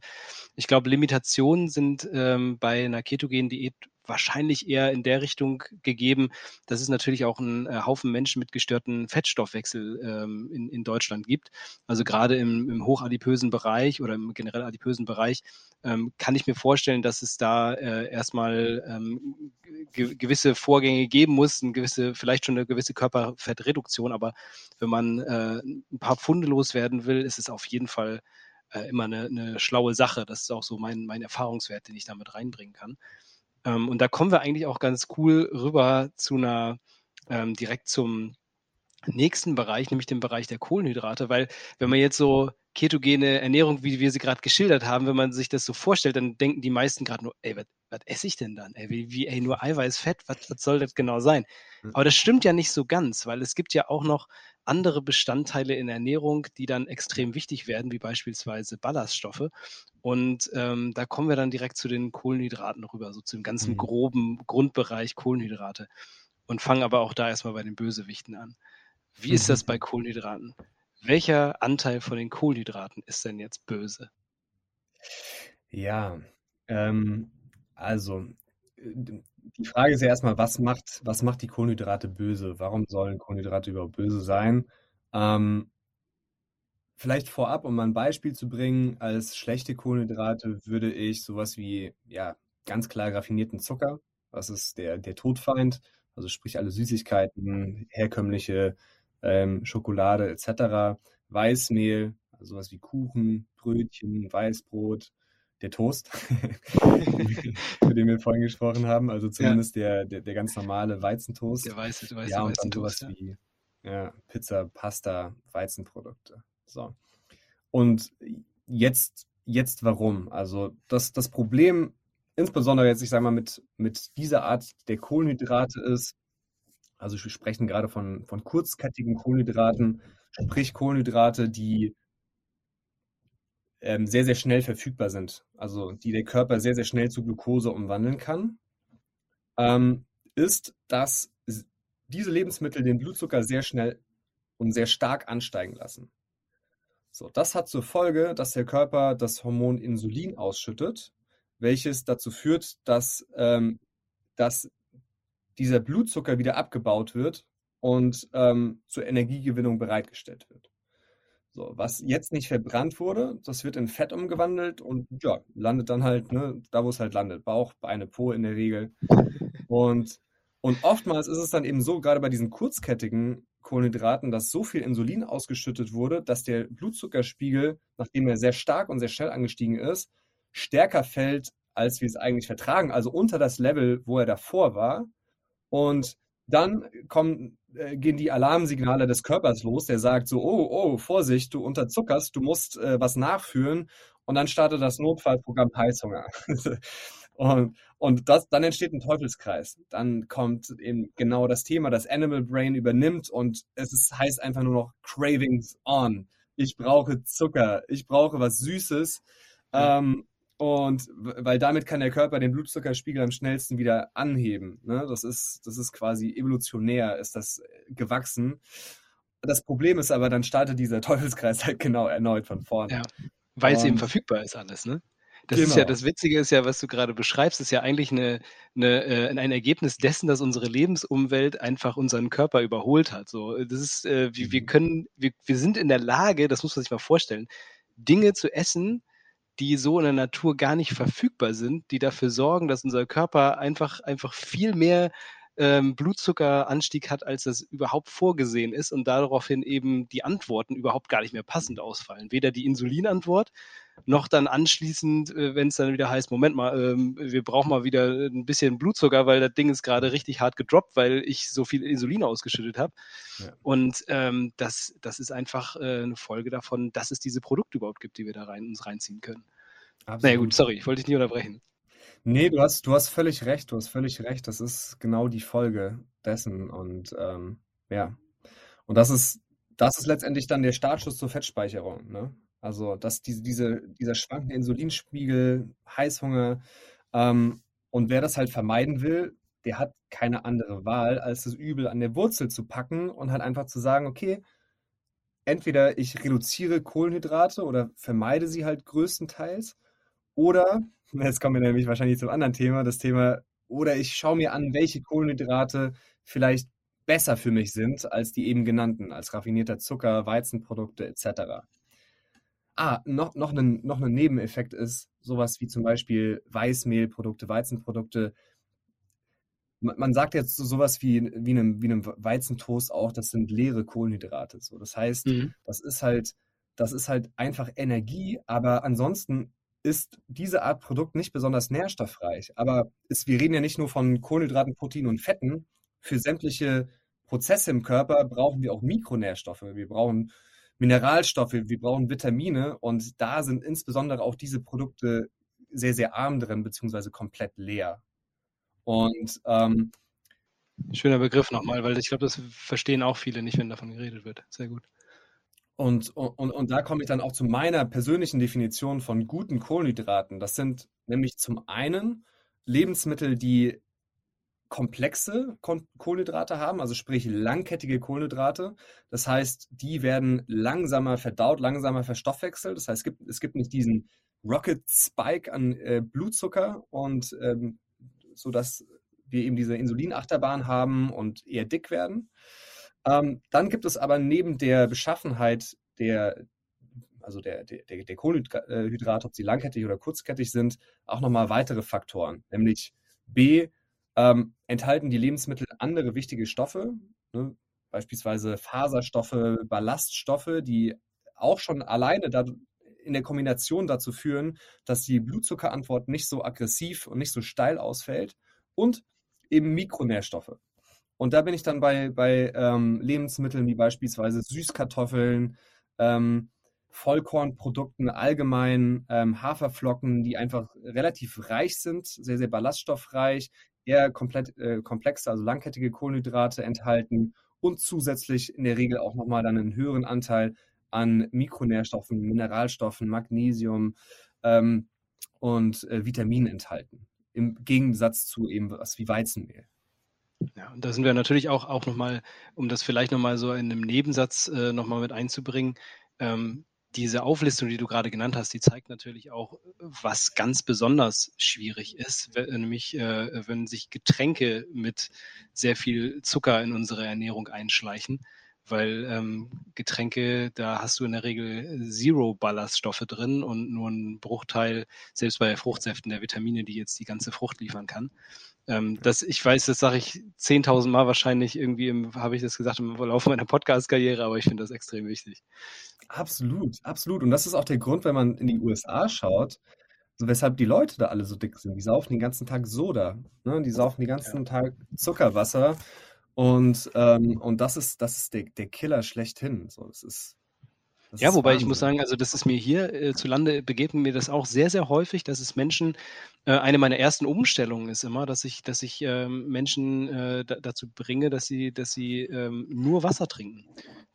Ich glaube, Limitationen sind ähm, bei einer ketogenen Diät wahrscheinlich eher in der Richtung gegeben, dass es natürlich auch einen äh, Haufen Menschen mit gestörten Fettstoffwechsel ähm, in, in Deutschland gibt. Also gerade im, im hochadipösen Bereich oder im generell adipösen Bereich ähm, kann ich mir vorstellen, dass es da äh, erstmal ähm, ge gewisse Vorgänge geben muss, eine gewisse, vielleicht schon eine gewisse Körperfettreduktion, aber wenn man äh, ein paar Pfunde loswerden will, ist es auf jeden Fall äh, immer eine, eine schlaue Sache. Das ist auch so mein, mein Erfahrungswert, den ich damit reinbringen kann. Ähm, und da kommen wir eigentlich auch ganz cool rüber zu einer, ähm, direkt zum nächsten Bereich, nämlich dem Bereich der Kohlenhydrate, weil wenn man jetzt so ketogene Ernährung, wie wir sie gerade geschildert haben, wenn man sich das so vorstellt, dann denken die meisten gerade nur, ey, was esse ich denn dann? Ey, wie, wie ey, nur Eiweiß, Fett, was soll das genau sein? Hm. Aber das stimmt ja nicht so ganz, weil es gibt ja auch noch andere Bestandteile in Ernährung, die dann extrem wichtig werden, wie beispielsweise Ballaststoffe. Und ähm, da kommen wir dann direkt zu den Kohlenhydraten rüber, so zu dem ganzen mhm. groben Grundbereich Kohlenhydrate. Und fangen aber auch da erstmal bei den Bösewichten an. Wie mhm. ist das bei Kohlenhydraten? Welcher Anteil von den Kohlenhydraten ist denn jetzt böse? Ja, ähm, also äh, die Frage ist ja erstmal, was macht, was macht die Kohlenhydrate böse? Warum sollen Kohlenhydrate überhaupt böse sein? Ähm, vielleicht vorab, um mal ein Beispiel zu bringen, als schlechte Kohlenhydrate würde ich sowas wie, ja, ganz klar raffinierten Zucker, was ist der, der Todfeind, also sprich alle Süßigkeiten, herkömmliche ähm, Schokolade etc., Weißmehl, also sowas wie Kuchen, Brötchen, Weißbrot, der Toast, über den wir vorhin gesprochen haben, also zumindest ja. der, der, der ganz normale Weizentoast. Der weiße, weiße ja, und dann sowas ja. wie ja, Pizza, Pasta, Weizenprodukte. So. Und jetzt, jetzt warum? Also das, das Problem, insbesondere jetzt, ich sage mal, mit, mit dieser Art der Kohlenhydrate ist, also wir sprechen gerade von, von kurzkettigen Kohlenhydraten, sprich Kohlenhydrate, die ähm, sehr, sehr schnell verfügbar sind, also die der Körper sehr, sehr schnell zu Glucose umwandeln kann, ähm, ist, dass diese Lebensmittel den Blutzucker sehr schnell und sehr stark ansteigen lassen. So, das hat zur Folge, dass der Körper das Hormon Insulin ausschüttet, welches dazu führt, dass, ähm, dass dieser Blutzucker wieder abgebaut wird und ähm, zur Energiegewinnung bereitgestellt wird. So, was jetzt nicht verbrannt wurde, das wird in Fett umgewandelt und ja, landet dann halt, ne, da wo es halt landet. Bauch, Beine, Po in der Regel. Und, und oftmals ist es dann eben so, gerade bei diesen kurzkettigen Kohlenhydraten, dass so viel Insulin ausgeschüttet wurde, dass der Blutzuckerspiegel, nachdem er sehr stark und sehr schnell angestiegen ist, stärker fällt als wir es eigentlich vertragen, also unter das Level, wo er davor war. Und dann kommen, äh, gehen die Alarmsignale des Körpers los, der sagt so, oh, oh, Vorsicht, du unterzuckerst, du musst äh, was nachführen. Und dann startet das Notfallprogramm Heißhunger. und und das, dann entsteht ein Teufelskreis. Dann kommt eben genau das Thema, das Animal Brain übernimmt und es ist, heißt einfach nur noch Cravings on. Ich brauche Zucker, ich brauche was Süßes. Ähm, und weil damit kann der Körper den Blutzuckerspiegel am schnellsten wieder anheben. Ne? Das, ist, das ist quasi evolutionär, ist das gewachsen. Das Problem ist aber, dann startet dieser Teufelskreis halt genau erneut von vorne. Ja, weil es eben verfügbar ist alles, ne? Das genau. ist ja, genau. das Witzige ist ja, was du gerade beschreibst, ist ja eigentlich eine, eine, äh, ein Ergebnis dessen, dass unsere Lebensumwelt einfach unseren Körper überholt hat. So, das ist, äh, wir, wir mhm. können, wir, wir sind in der Lage, das muss man sich mal vorstellen, Dinge zu essen, die so in der Natur gar nicht verfügbar sind, die dafür sorgen, dass unser Körper einfach, einfach viel mehr ähm, Blutzuckeranstieg hat, als das überhaupt vorgesehen ist und daraufhin eben die Antworten überhaupt gar nicht mehr passend ausfallen. Weder die Insulinantwort noch dann anschließend, äh, wenn es dann wieder heißt, Moment mal, ähm, wir brauchen mal wieder ein bisschen Blutzucker, weil das Ding ist gerade richtig hart gedroppt, weil ich so viel Insulin ausgeschüttet habe. Ja. Und ähm, das, das ist einfach äh, eine Folge davon, dass es diese Produkte überhaupt gibt, die wir da rein, uns reinziehen können. Absolut. Naja gut, sorry, ich wollte dich nie unterbrechen. Nee, du hast, du hast völlig recht, du hast völlig recht. Das ist genau die Folge dessen. Und ähm, ja. Und das ist, das ist letztendlich dann der Startschuss zur Fettspeicherung. Ne? Also, dass diese, diese, dieser schwankende Insulinspiegel, Heißhunger, ähm, und wer das halt vermeiden will, der hat keine andere Wahl, als das Übel an der Wurzel zu packen und halt einfach zu sagen, okay, entweder ich reduziere Kohlenhydrate oder vermeide sie halt größtenteils, oder, jetzt kommen wir nämlich wahrscheinlich zum anderen Thema, das Thema, oder ich schaue mir an, welche Kohlenhydrate vielleicht besser für mich sind als die eben genannten, als raffinierter Zucker, Weizenprodukte etc. Ah, noch, noch, ein, noch ein Nebeneffekt ist sowas wie zum Beispiel Weißmehlprodukte, Weizenprodukte. Man, man sagt jetzt so sowas wie, wie, einem, wie einem Weizentoast auch, das sind leere Kohlenhydrate. So. Das heißt, mhm. das ist halt, das ist halt einfach Energie, aber ansonsten ist diese Art Produkt nicht besonders nährstoffreich. Aber ist, wir reden ja nicht nur von Kohlenhydraten, Proteinen und Fetten. Für sämtliche Prozesse im Körper brauchen wir auch Mikronährstoffe. Wir brauchen Mineralstoffe, wir brauchen Vitamine und da sind insbesondere auch diese Produkte sehr, sehr arm drin, beziehungsweise komplett leer. Und ähm, Schöner Begriff nochmal, weil ich glaube, das verstehen auch viele nicht, wenn davon geredet wird. Sehr gut. Und, und, und da komme ich dann auch zu meiner persönlichen Definition von guten Kohlenhydraten. Das sind nämlich zum einen Lebensmittel, die komplexe Kohlenhydrate haben, also sprich langkettige Kohlenhydrate. Das heißt, die werden langsamer verdaut, langsamer verstoffwechselt. Das heißt, es gibt, es gibt nicht diesen Rocket Spike an äh, Blutzucker und ähm, so dass wir eben diese Insulinachterbahn haben und eher dick werden. Ähm, dann gibt es aber neben der Beschaffenheit der also der, der, der Kohlenhydrate, ob sie langkettig oder kurzkettig sind, auch nochmal weitere Faktoren, nämlich B, ähm, enthalten die Lebensmittel andere wichtige Stoffe, ne? beispielsweise Faserstoffe, Ballaststoffe, die auch schon alleine da, in der Kombination dazu führen, dass die Blutzuckerantwort nicht so aggressiv und nicht so steil ausfällt und eben Mikronährstoffe. Und da bin ich dann bei, bei ähm, Lebensmitteln wie beispielsweise Süßkartoffeln, ähm, Vollkornprodukten allgemein, ähm, Haferflocken, die einfach relativ reich sind, sehr, sehr ballaststoffreich, eher komplett äh, komplexe, also langkettige Kohlenhydrate enthalten und zusätzlich in der Regel auch nochmal dann einen höheren Anteil an Mikronährstoffen, Mineralstoffen, Magnesium ähm, und äh, Vitaminen enthalten. Im Gegensatz zu eben was wie Weizenmehl. Ja, und da sind wir natürlich auch, auch nochmal, um das vielleicht nochmal so in einem Nebensatz äh, nochmal mit einzubringen, ähm, diese Auflistung, die du gerade genannt hast, die zeigt natürlich auch, was ganz besonders schwierig ist, nämlich äh, wenn sich Getränke mit sehr viel Zucker in unsere Ernährung einschleichen, weil ähm, Getränke, da hast du in der Regel Zero Ballaststoffe drin und nur ein Bruchteil, selbst bei Fruchtsäften der Vitamine, die jetzt die ganze Frucht liefern kann. Ähm, das, ich weiß, das sage ich 10.000 Mal wahrscheinlich irgendwie, habe ich das gesagt im Laufe meiner Podcast-Karriere, aber ich finde das extrem wichtig. Absolut, absolut. Und das ist auch der Grund, wenn man in die USA schaut, weshalb die Leute da alle so dick sind. Die saufen den ganzen Tag Soda, ne? Die saufen den ganzen ja. Tag Zuckerwasser und, ähm, und das ist, das ist der, der Killer schlechthin. So, das ist, das ja, wobei ich muss sagen, also das ist mir hier äh, zu Lande begegnet mir das auch sehr, sehr häufig, dass es Menschen, äh, eine meiner ersten Umstellungen ist immer, dass ich, dass ich ähm, Menschen äh, dazu bringe, dass sie, dass sie ähm, nur Wasser trinken.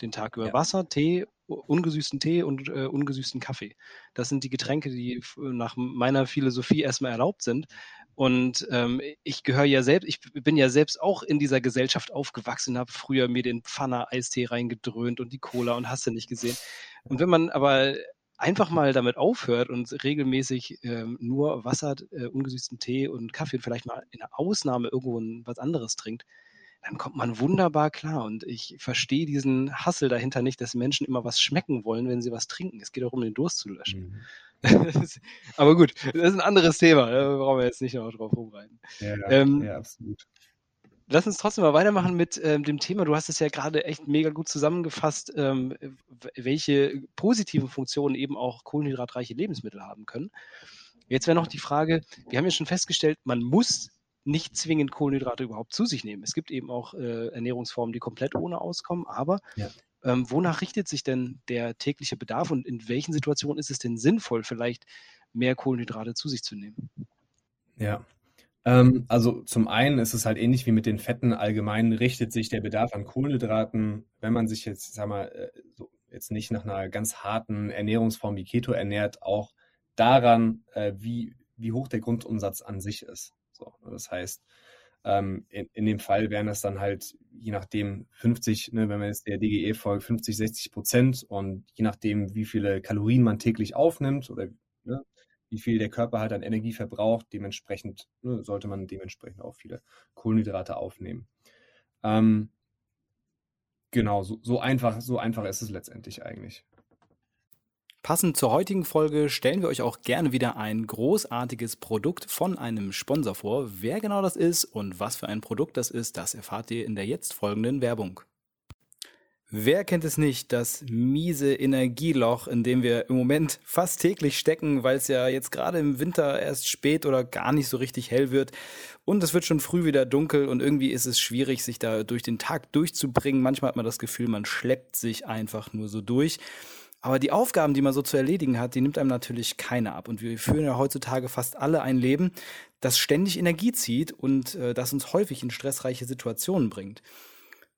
Den Tag über. Ja. Wasser, Tee, ungesüßten Tee und äh, ungesüßten Kaffee. Das sind die Getränke, die nach meiner Philosophie erstmal erlaubt sind. Und ähm, ich gehöre ja selbst, ich bin ja selbst auch in dieser Gesellschaft aufgewachsen, habe früher mir den Pfanner Eistee reingedröhnt und die Cola und hast du nicht gesehen. Und wenn man aber einfach mal damit aufhört und regelmäßig ähm, nur Wasser, äh, ungesüßten Tee und Kaffee und vielleicht mal in der Ausnahme irgendwo was anderes trinkt, dann kommt man wunderbar klar. Und ich verstehe diesen Hassel dahinter nicht, dass Menschen immer was schmecken wollen, wenn sie was trinken. Es geht auch um den Durst zu löschen. Mhm. Aber gut, das ist ein anderes Thema. Da brauchen wir jetzt nicht noch drauf rumreiten. Ja, ähm, ja, absolut. Lass uns trotzdem mal weitermachen mit ähm, dem Thema. Du hast es ja gerade echt mega gut zusammengefasst, ähm, welche positiven Funktionen eben auch kohlenhydratreiche Lebensmittel haben können. Jetzt wäre noch die Frage, wir haben ja schon festgestellt, man muss nicht zwingend Kohlenhydrate überhaupt zu sich nehmen. Es gibt eben auch äh, Ernährungsformen, die komplett ohne auskommen, aber ja. Ähm, wonach richtet sich denn der tägliche Bedarf und in welchen Situationen ist es denn sinnvoll, vielleicht mehr Kohlenhydrate zu sich zu nehmen? Ja. Ähm, also zum einen ist es halt ähnlich wie mit den Fetten. Allgemein richtet sich der Bedarf an Kohlenhydraten, wenn man sich jetzt, sag mal, äh, so jetzt nicht nach einer ganz harten Ernährungsform wie Keto ernährt, auch daran, äh, wie, wie hoch der Grundumsatz an sich ist. So, das heißt, ähm, in, in dem Fall wären das dann halt, je nachdem, 50, ne, wenn man jetzt der DGE folgt, 50, 60 Prozent und je nachdem, wie viele Kalorien man täglich aufnimmt oder ne, wie viel der Körper halt an Energie verbraucht, dementsprechend ne, sollte man dementsprechend auch viele Kohlenhydrate aufnehmen. Ähm, genau, so, so, einfach, so einfach ist es letztendlich eigentlich. Passend zur heutigen Folge stellen wir euch auch gerne wieder ein großartiges Produkt von einem Sponsor vor. Wer genau das ist und was für ein Produkt das ist, das erfahrt ihr in der jetzt folgenden Werbung. Wer kennt es nicht, das miese Energieloch, in dem wir im Moment fast täglich stecken, weil es ja jetzt gerade im Winter erst spät oder gar nicht so richtig hell wird und es wird schon früh wieder dunkel und irgendwie ist es schwierig, sich da durch den Tag durchzubringen. Manchmal hat man das Gefühl, man schleppt sich einfach nur so durch. Aber die Aufgaben, die man so zu erledigen hat, die nimmt einem natürlich keiner ab. Und wir führen ja heutzutage fast alle ein Leben, das ständig Energie zieht und äh, das uns häufig in stressreiche Situationen bringt.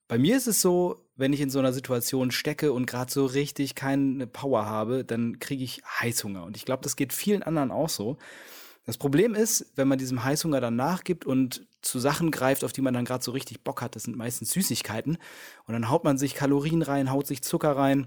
Bei mir ist es so, wenn ich in so einer Situation stecke und gerade so richtig keine Power habe, dann kriege ich Heißhunger. Und ich glaube, das geht vielen anderen auch so. Das Problem ist, wenn man diesem Heißhunger dann nachgibt und zu Sachen greift, auf die man dann gerade so richtig Bock hat, das sind meistens Süßigkeiten, und dann haut man sich Kalorien rein, haut sich Zucker rein,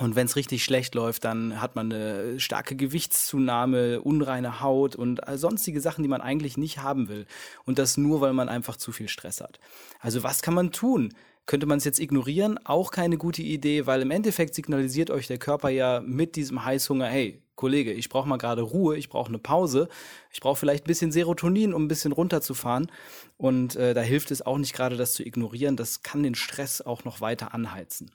und wenn es richtig schlecht läuft, dann hat man eine starke Gewichtszunahme, unreine Haut und sonstige Sachen, die man eigentlich nicht haben will. Und das nur, weil man einfach zu viel Stress hat. Also was kann man tun? Könnte man es jetzt ignorieren? Auch keine gute Idee, weil im Endeffekt signalisiert euch der Körper ja mit diesem Heißhunger, hey, Kollege, ich brauche mal gerade Ruhe, ich brauche eine Pause, ich brauche vielleicht ein bisschen Serotonin, um ein bisschen runterzufahren. Und äh, da hilft es auch nicht gerade, das zu ignorieren. Das kann den Stress auch noch weiter anheizen.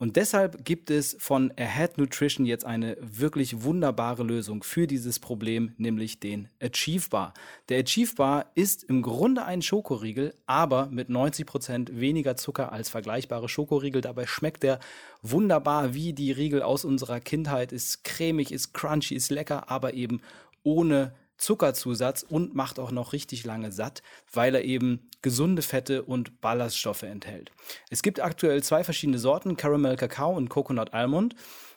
Und deshalb gibt es von Ahead Nutrition jetzt eine wirklich wunderbare Lösung für dieses Problem, nämlich den Achieve Bar. Der Achieve Bar ist im Grunde ein Schokoriegel, aber mit 90 Prozent weniger Zucker als vergleichbare Schokoriegel. Dabei schmeckt der wunderbar wie die Riegel aus unserer Kindheit, ist cremig, ist crunchy, ist lecker, aber eben ohne Zuckerzusatz und macht auch noch richtig lange satt, weil er eben gesunde Fette und Ballaststoffe enthält. Es gibt aktuell zwei verschiedene Sorten, Caramel Kakao und Coconut Almond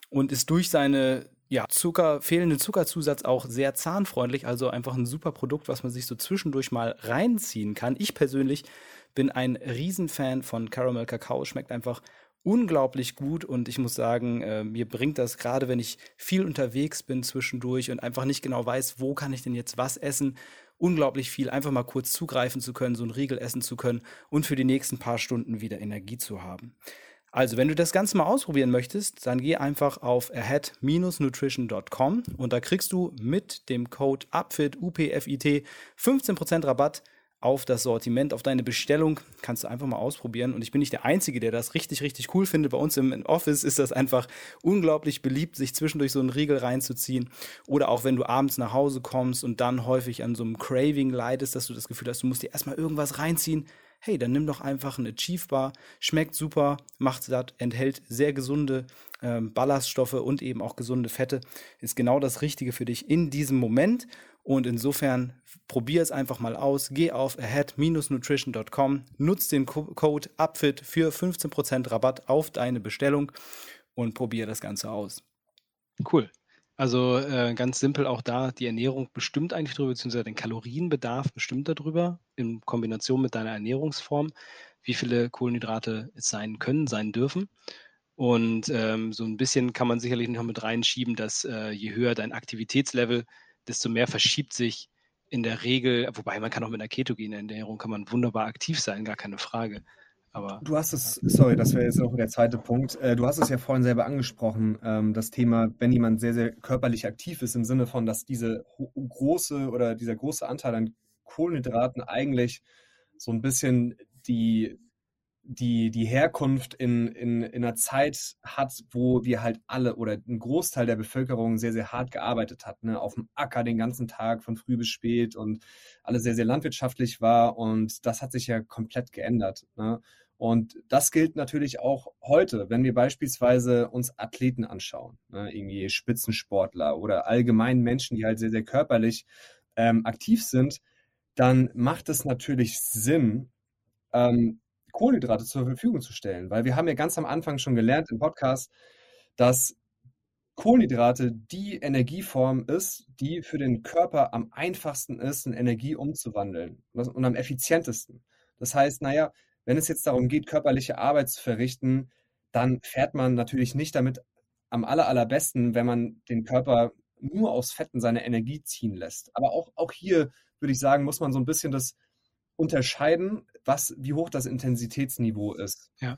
und ist durch seine ja, Zucker, fehlenden Zuckerzusatz auch sehr zahnfreundlich, also einfach ein super Produkt, was man sich so zwischendurch mal reinziehen kann. Ich persönlich bin ein Riesenfan von Caramel Kakao, schmeckt einfach unglaublich gut und ich muss sagen, äh, mir bringt das gerade, wenn ich viel unterwegs bin zwischendurch und einfach nicht genau weiß, wo kann ich denn jetzt was essen, unglaublich viel, einfach mal kurz zugreifen zu können, so ein Riegel essen zu können und für die nächsten paar Stunden wieder Energie zu haben. Also, wenn du das Ganze mal ausprobieren möchtest, dann geh einfach auf ahead-nutrition.com und da kriegst du mit dem Code UPFIT, UPFIT 15% Rabatt auf das Sortiment, auf deine Bestellung. Kannst du einfach mal ausprobieren. Und ich bin nicht der Einzige, der das richtig, richtig cool findet. Bei uns im Office ist das einfach unglaublich beliebt, sich zwischendurch so einen Riegel reinzuziehen. Oder auch wenn du abends nach Hause kommst und dann häufig an so einem Craving leidest, dass du das Gefühl hast, du musst dir erstmal irgendwas reinziehen. Hey, dann nimm doch einfach eine Achieve Bar. Schmeckt super, macht satt, enthält sehr gesunde ähm, Ballaststoffe und eben auch gesunde Fette. Ist genau das Richtige für dich in diesem Moment. Und insofern probier es einfach mal aus. Geh auf ahead-nutrition.com, nutz den Code UPFIT für 15% Rabatt auf deine Bestellung und probier das Ganze aus. Cool. Also äh, ganz simpel auch da, die Ernährung bestimmt eigentlich darüber, beziehungsweise den Kalorienbedarf bestimmt darüber, in Kombination mit deiner Ernährungsform, wie viele Kohlenhydrate es sein können, sein dürfen. Und ähm, so ein bisschen kann man sicherlich noch mit reinschieben, dass äh, je höher dein Aktivitätslevel, desto mehr verschiebt sich in der Regel, wobei man kann auch mit einer ketogenen Ernährung kann man wunderbar aktiv sein, gar keine Frage. Aber du hast es, sorry, das wäre jetzt noch der zweite Punkt. Äh, du hast es ja vorhin selber angesprochen, ähm, das Thema, wenn jemand sehr, sehr körperlich aktiv ist, im Sinne von, dass diese große oder dieser große Anteil an Kohlenhydraten eigentlich so ein bisschen die, die, die Herkunft in, in, in einer Zeit hat, wo wir halt alle oder ein Großteil der Bevölkerung sehr, sehr hart gearbeitet hat. Ne? Auf dem Acker den ganzen Tag von früh bis spät und alles sehr, sehr landwirtschaftlich war. Und das hat sich ja komplett geändert. Ne? Und das gilt natürlich auch heute, wenn wir beispielsweise uns Athleten anschauen, ne? irgendwie Spitzensportler oder allgemein Menschen, die halt sehr, sehr körperlich ähm, aktiv sind, dann macht es natürlich Sinn, ähm, Kohlenhydrate zur Verfügung zu stellen. Weil wir haben ja ganz am Anfang schon gelernt im Podcast, dass Kohlenhydrate die Energieform ist, die für den Körper am einfachsten ist, in Energie umzuwandeln und am effizientesten. Das heißt, naja, wenn es jetzt darum geht, körperliche Arbeit zu verrichten, dann fährt man natürlich nicht damit am aller, allerbesten, wenn man den Körper nur aus Fetten seine Energie ziehen lässt. Aber auch, auch hier würde ich sagen, muss man so ein bisschen das unterscheiden, was, wie hoch das Intensitätsniveau ist. Ja.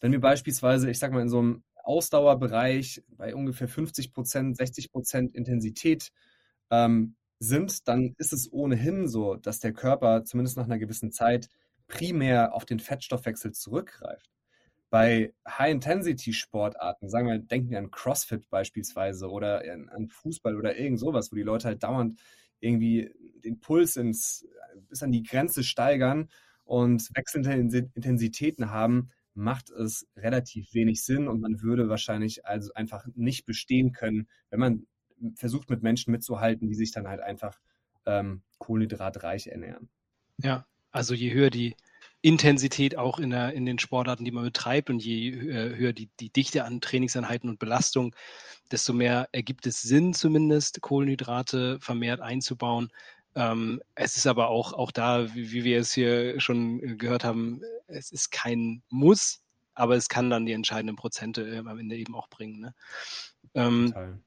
Wenn wir beispielsweise, ich sag mal, in so einem Ausdauerbereich bei ungefähr 50 Prozent, 60 Prozent Intensität ähm, sind, dann ist es ohnehin so, dass der Körper zumindest nach einer gewissen Zeit primär auf den Fettstoffwechsel zurückgreift. Bei High-Intensity-Sportarten, sagen wir, denken wir an CrossFit beispielsweise oder an Fußball oder irgend sowas, wo die Leute halt dauernd irgendwie den Puls ins, bis an die Grenze steigern und wechselnde Intensitäten haben, macht es relativ wenig Sinn und man würde wahrscheinlich also einfach nicht bestehen können, wenn man versucht, mit Menschen mitzuhalten, die sich dann halt einfach ähm, kohlenhydratreich ernähren. Ja, also je höher die Intensität auch in, der, in den Sportarten, die man betreibt und je äh, höher die, die Dichte an Trainingseinheiten und Belastung, desto mehr ergibt es Sinn zumindest, Kohlenhydrate vermehrt einzubauen. Ähm, es ist aber auch, auch da, wie, wie, wir es hier schon äh, gehört haben, es ist kein Muss, aber es kann dann die entscheidenden Prozente äh, am Ende eben auch bringen. Ne? Ähm,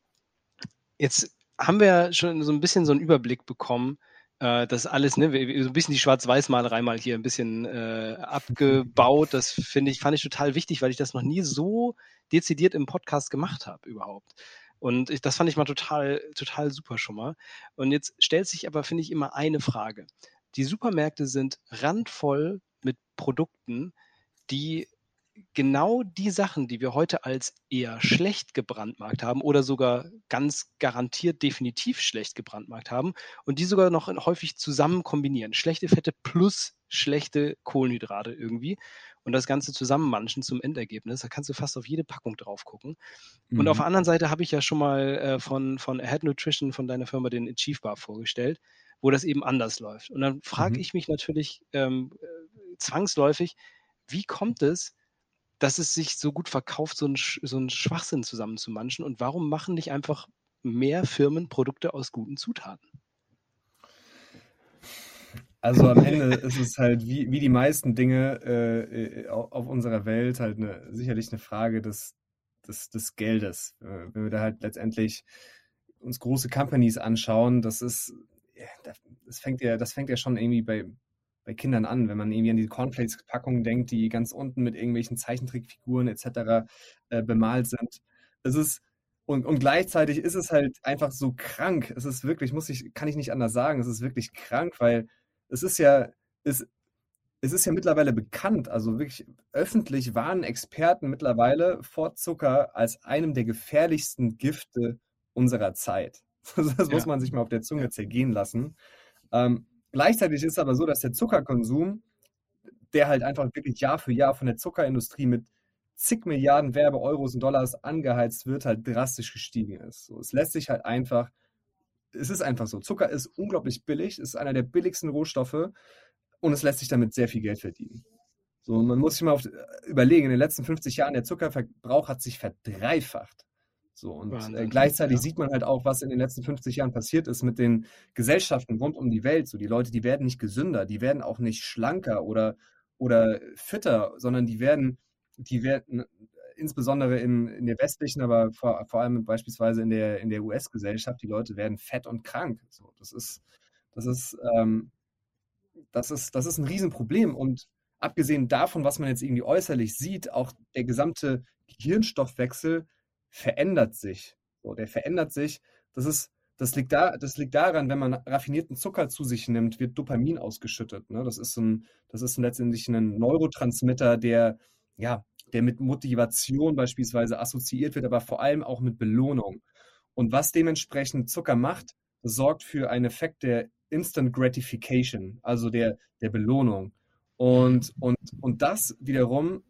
jetzt haben wir schon so ein bisschen so einen Überblick bekommen, äh, das alles, ne, so ein bisschen die Schwarz-Weiß-Malerei mal hier ein bisschen äh, abgebaut. Das finde ich, fand ich total wichtig, weil ich das noch nie so dezidiert im Podcast gemacht habe überhaupt. Und ich, das fand ich mal total, total super schon mal. Und jetzt stellt sich aber, finde ich, immer eine Frage. Die Supermärkte sind randvoll mit Produkten, die genau die Sachen, die wir heute als eher schlecht gebrandmarkt haben oder sogar ganz garantiert definitiv schlecht gebrandmarkt haben und die sogar noch häufig zusammen kombinieren. Schlechte Fette plus schlechte Kohlenhydrate irgendwie und das Ganze zusammenmanschen zum Endergebnis. Da kannst du fast auf jede Packung drauf gucken. Mhm. Und auf mhm. der anderen Seite habe ich ja schon mal äh, von, von Ahead Nutrition, von deiner Firma, den Achieve Bar vorgestellt, wo das eben anders läuft. Und dann frage mhm. ich mich natürlich ähm, äh, zwangsläufig, wie kommt es, dass es sich so gut verkauft, so einen so Schwachsinn zusammenzumanschen? Und warum machen nicht einfach mehr Firmen Produkte aus guten Zutaten? Also am Ende ist es halt wie, wie die meisten Dinge äh, auf unserer Welt halt eine, sicherlich eine Frage des, des, des Geldes. Äh, wenn wir da halt letztendlich uns große Companies anschauen, das ist, das fängt ja, das fängt ja schon irgendwie bei, bei Kindern an, wenn man irgendwie an die Cornflakes-Packungen denkt, die ganz unten mit irgendwelchen Zeichentrickfiguren etc. Äh, bemalt sind. Es ist und, und gleichzeitig ist es halt einfach so krank. Es ist wirklich, muss ich, kann ich nicht anders sagen, es ist wirklich krank, weil es ist ja, es, es ist ja mittlerweile bekannt, also wirklich öffentlich warnen Experten mittlerweile vor Zucker als einem der gefährlichsten Gifte unserer Zeit. Das muss man sich mal auf der Zunge zergehen lassen. Ähm, gleichzeitig ist es aber so, dass der Zuckerkonsum, der halt einfach wirklich Jahr für Jahr von der Zuckerindustrie mit zig Milliarden Werbe-Euros und Dollars angeheizt wird, halt drastisch gestiegen ist. So, es lässt sich halt einfach, es ist einfach so. Zucker ist unglaublich billig, ist einer der billigsten Rohstoffe und es lässt sich damit sehr viel Geld verdienen. So, man muss sich mal auf, überlegen, in den letzten 50 Jahren der Zuckerverbrauch hat sich verdreifacht. So, und äh, gleichzeitig ja. sieht man halt auch, was in den letzten 50 Jahren passiert ist mit den Gesellschaften rund um die Welt. So, die Leute, die werden nicht gesünder, die werden auch nicht schlanker oder, oder fitter, sondern die werden die werden insbesondere in, in der westlichen, aber vor, vor allem beispielsweise in der, in der US-Gesellschaft, die Leute werden fett und krank. So, das ist, das ist, ähm, das ist, das ist ein Riesenproblem. Und abgesehen davon, was man jetzt irgendwie äußerlich sieht, auch der gesamte Gehirnstoffwechsel verändert sich. So, der verändert sich. Das ist, das liegt, da, das liegt daran, wenn man raffinierten Zucker zu sich nimmt, wird Dopamin ausgeschüttet. Ne? Das, ist ein, das ist letztendlich ein Neurotransmitter, der ja, der mit Motivation beispielsweise assoziiert wird, aber vor allem auch mit Belohnung. Und was dementsprechend Zucker macht, sorgt für einen Effekt der Instant Gratification, also der, der Belohnung. Und, und, und das wiederum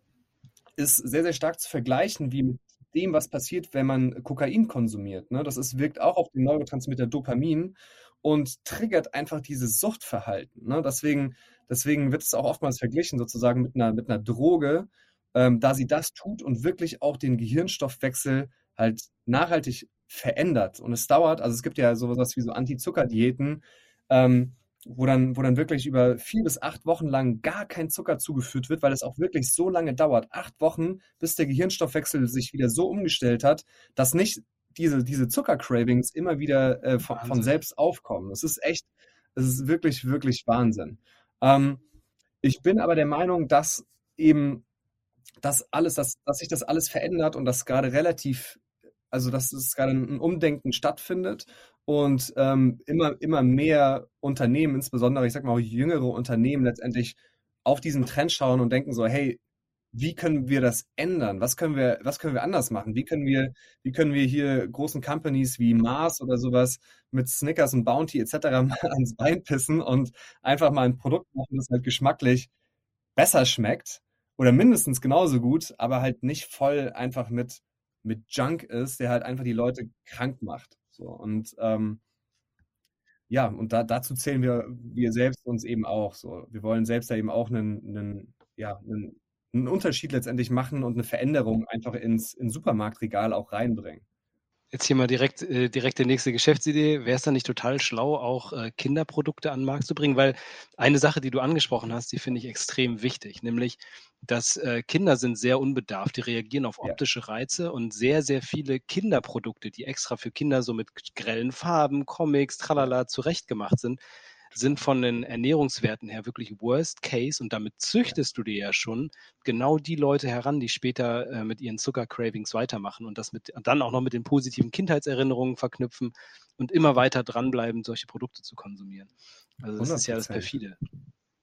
ist sehr, sehr stark zu vergleichen wie mit dem, was passiert, wenn man Kokain konsumiert. Ne? Das ist, wirkt auch auf den Neurotransmitter Dopamin und triggert einfach dieses Suchtverhalten. Ne? Deswegen, deswegen wird es auch oftmals verglichen sozusagen mit einer, mit einer Droge, ähm, da sie das tut und wirklich auch den Gehirnstoffwechsel halt nachhaltig verändert. Und es dauert, also es gibt ja sowas wie so Anti-Zucker-Diäten, ähm, wo dann, wo dann wirklich über vier bis acht Wochen lang gar kein Zucker zugeführt wird, weil es auch wirklich so lange dauert, acht Wochen, bis der Gehirnstoffwechsel sich wieder so umgestellt hat, dass nicht diese, diese Zucker-Cravings immer wieder äh, von, von, selbst aufkommen. Das ist echt, das ist wirklich, wirklich Wahnsinn. Ähm, ich bin aber der Meinung, dass eben dass alles, dass, dass sich das alles verändert und dass gerade relativ, also dass es gerade ein Umdenken stattfindet und ähm, immer, immer mehr Unternehmen, insbesondere, ich sag mal auch jüngere Unternehmen, letztendlich auf diesen Trend schauen und denken so, hey, wie können wir das ändern? Was können wir, was können wir anders machen? Wie können wir, wie können wir hier großen Companies wie Mars oder sowas mit Snickers und Bounty etc. mal ans Bein pissen und einfach mal ein Produkt machen, das halt geschmacklich besser schmeckt oder mindestens genauso gut, aber halt nicht voll einfach mit, mit Junk ist, der halt einfach die Leute krank macht. So, und ähm, ja, und da, dazu zählen wir, wir selbst uns eben auch. So. Wir wollen selbst da eben auch einen, einen, ja, einen, einen Unterschied letztendlich machen und eine Veränderung einfach ins, ins Supermarktregal auch reinbringen. Jetzt hier mal direkt, äh, direkt die nächste Geschäftsidee. Wäre es dann nicht total schlau, auch äh, Kinderprodukte an den Markt zu bringen? Weil eine Sache, die du angesprochen hast, die finde ich extrem wichtig, nämlich, dass äh, Kinder sind sehr unbedarft, die reagieren auf optische Reize und sehr, sehr viele Kinderprodukte, die extra für Kinder so mit grellen Farben, Comics, tralala zurechtgemacht sind, sind von den Ernährungswerten her wirklich Worst Case und damit züchtest du dir ja schon genau die Leute heran, die später äh, mit ihren Zuckercravings weitermachen und das mit dann auch noch mit den positiven Kindheitserinnerungen verknüpfen und immer weiter dranbleiben, solche Produkte zu konsumieren. Also das 100%. ist ja das perfide.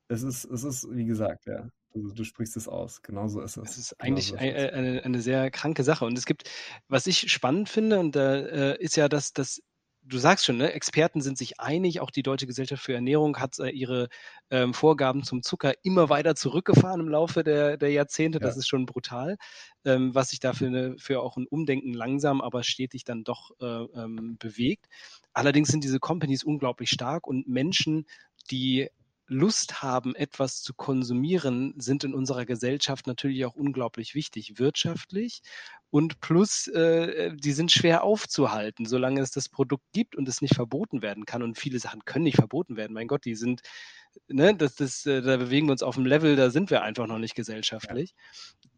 Es ist, es ist, wie gesagt, ja. Du, du, sprichst es aus. Genauso ist es. Es ist eigentlich so eine, eine, eine, sehr kranke Sache. Und es gibt, was ich spannend finde, und da äh, ist ja, dass, dass du sagst schon, ne, Experten sind sich einig, auch die Deutsche Gesellschaft für Ernährung hat äh, ihre ähm, Vorgaben zum Zucker immer weiter zurückgefahren im Laufe der, der Jahrzehnte. Ja. Das ist schon brutal, ähm, was sich dafür eine, für auch ein Umdenken langsam, aber stetig dann doch äh, ähm, bewegt. Allerdings sind diese Companies unglaublich stark und Menschen, die Lust haben, etwas zu konsumieren, sind in unserer Gesellschaft natürlich auch unglaublich wichtig, wirtschaftlich und plus, äh, die sind schwer aufzuhalten, solange es das Produkt gibt und es nicht verboten werden kann. Und viele Sachen können nicht verboten werden. Mein Gott, die sind, ne, das, das, äh, da bewegen wir uns auf einem Level, da sind wir einfach noch nicht gesellschaftlich.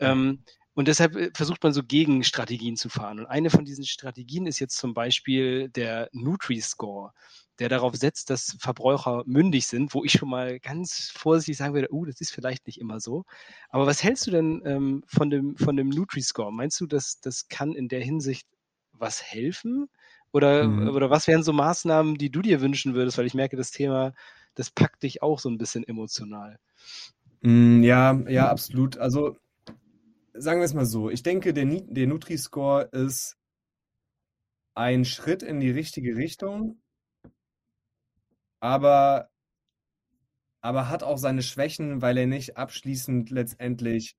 Ja. Ähm, und deshalb äh, versucht man so Gegenstrategien zu fahren. Und eine von diesen Strategien ist jetzt zum Beispiel der Nutri-Score der darauf setzt, dass Verbraucher mündig sind, wo ich schon mal ganz vorsichtig sagen würde, uh, das ist vielleicht nicht immer so. Aber was hältst du denn ähm, von dem, von dem Nutri-Score? Meinst du, dass das kann in der Hinsicht was helfen? Oder, mhm. oder was wären so Maßnahmen, die du dir wünschen würdest? Weil ich merke, das Thema, das packt dich auch so ein bisschen emotional. Mm, ja, ja, absolut. Also sagen wir es mal so. Ich denke, der, der Nutri-Score ist ein Schritt in die richtige Richtung, aber, aber hat auch seine Schwächen, weil er nicht abschließend letztendlich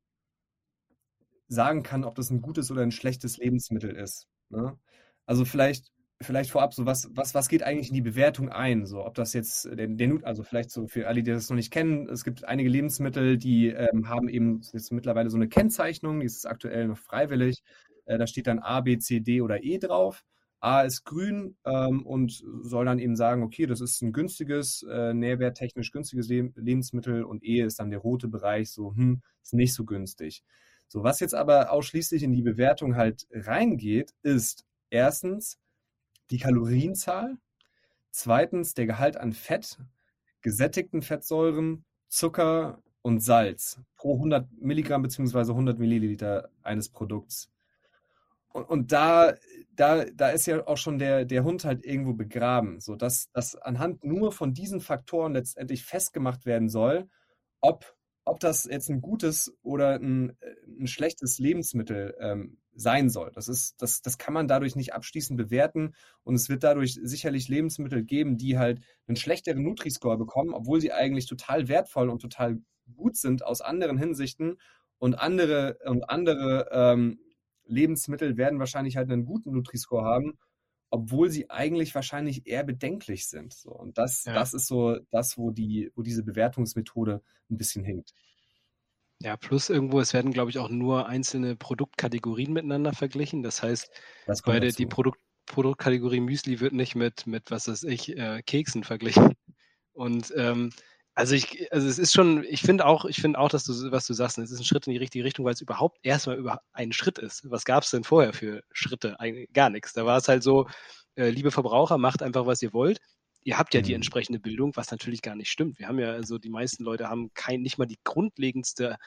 sagen kann, ob das ein gutes oder ein schlechtes Lebensmittel ist. Ne? Also vielleicht vielleicht vorab so, was, was, was geht eigentlich in die Bewertung ein? So, ob das jetzt der, der also vielleicht so für alle, die das noch nicht kennen, es gibt einige Lebensmittel, die ähm, haben eben jetzt mittlerweile so eine Kennzeichnung, die ist aktuell noch freiwillig. Äh, da steht dann A, B, C, D oder E drauf. A ist grün ähm, und soll dann eben sagen, okay, das ist ein günstiges, äh, nährwerttechnisch günstiges Le Lebensmittel und E ist dann der rote Bereich, so, hm, ist nicht so günstig. So, was jetzt aber ausschließlich in die Bewertung halt reingeht, ist erstens, die Kalorienzahl, zweitens der Gehalt an Fett, gesättigten Fettsäuren, Zucker und Salz pro 100 Milligramm bzw. 100 Milliliter eines Produkts. Und, und, da, da, da ist ja auch schon der, der Hund halt irgendwo begraben, sodass dass anhand nur von diesen Faktoren letztendlich festgemacht werden soll, ob, ob das jetzt ein gutes oder ein, ein schlechtes Lebensmittel ähm, sein soll. Das, ist, das, das kann man dadurch nicht abschließend bewerten und es wird dadurch sicherlich Lebensmittel geben, die halt einen schlechteren Nutri-Score bekommen, obwohl sie eigentlich total wertvoll und total gut sind aus anderen Hinsichten und andere, und andere ähm, Lebensmittel werden wahrscheinlich halt einen guten Nutri-Score haben, obwohl sie eigentlich wahrscheinlich eher bedenklich sind. So, und das, ja. das ist so das, wo, die, wo diese Bewertungsmethode ein bisschen hinkt. Ja, plus irgendwo, es werden, glaube ich, auch nur einzelne Produktkategorien miteinander verglichen. Das heißt, das bei der, die Produkt, Produktkategorie Müsli wird nicht mit, mit was weiß ich, äh, Keksen verglichen. Und ähm, also ich, also es ist schon, ich finde auch, ich finde auch, dass du, was du sagst, es ist ein Schritt in die richtige Richtung, weil es überhaupt erstmal über einen Schritt ist. Was gab es denn vorher für Schritte? Ein, gar nichts. Da war es halt so, äh, liebe Verbraucher, macht einfach, was ihr wollt ihr habt ja die mhm. entsprechende Bildung, was natürlich gar nicht stimmt. Wir haben ja, also die meisten Leute haben kein, nicht mal die grundlegendste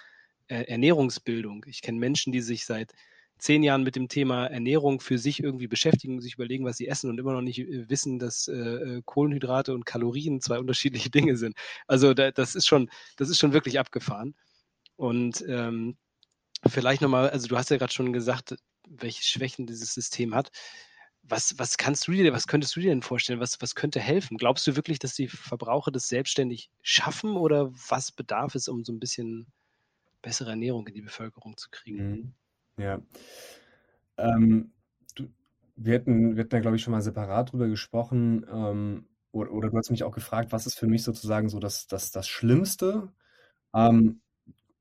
äh, Ernährungsbildung. Ich kenne Menschen, die sich seit zehn Jahren mit dem Thema Ernährung für sich irgendwie beschäftigen, sich überlegen, was sie essen und immer noch nicht äh, wissen, dass äh, äh, Kohlenhydrate und Kalorien zwei unterschiedliche Dinge sind. Also da, das ist schon, das ist schon wirklich abgefahren. Und ähm, vielleicht nochmal, also du hast ja gerade schon gesagt, welche Schwächen dieses System hat. Was, was kannst du dir, was könntest du dir denn vorstellen? Was, was könnte helfen? Glaubst du wirklich, dass die Verbraucher das selbstständig schaffen oder was bedarf es, um so ein bisschen bessere Ernährung in die Bevölkerung zu kriegen? Mhm. Ja. Ähm, du, wir hatten, wir hatten da, glaube ich, schon mal separat drüber gesprochen. Ähm, oder, oder, du hast mich auch gefragt, was ist für mich sozusagen so das, das, das Schlimmste? Ähm,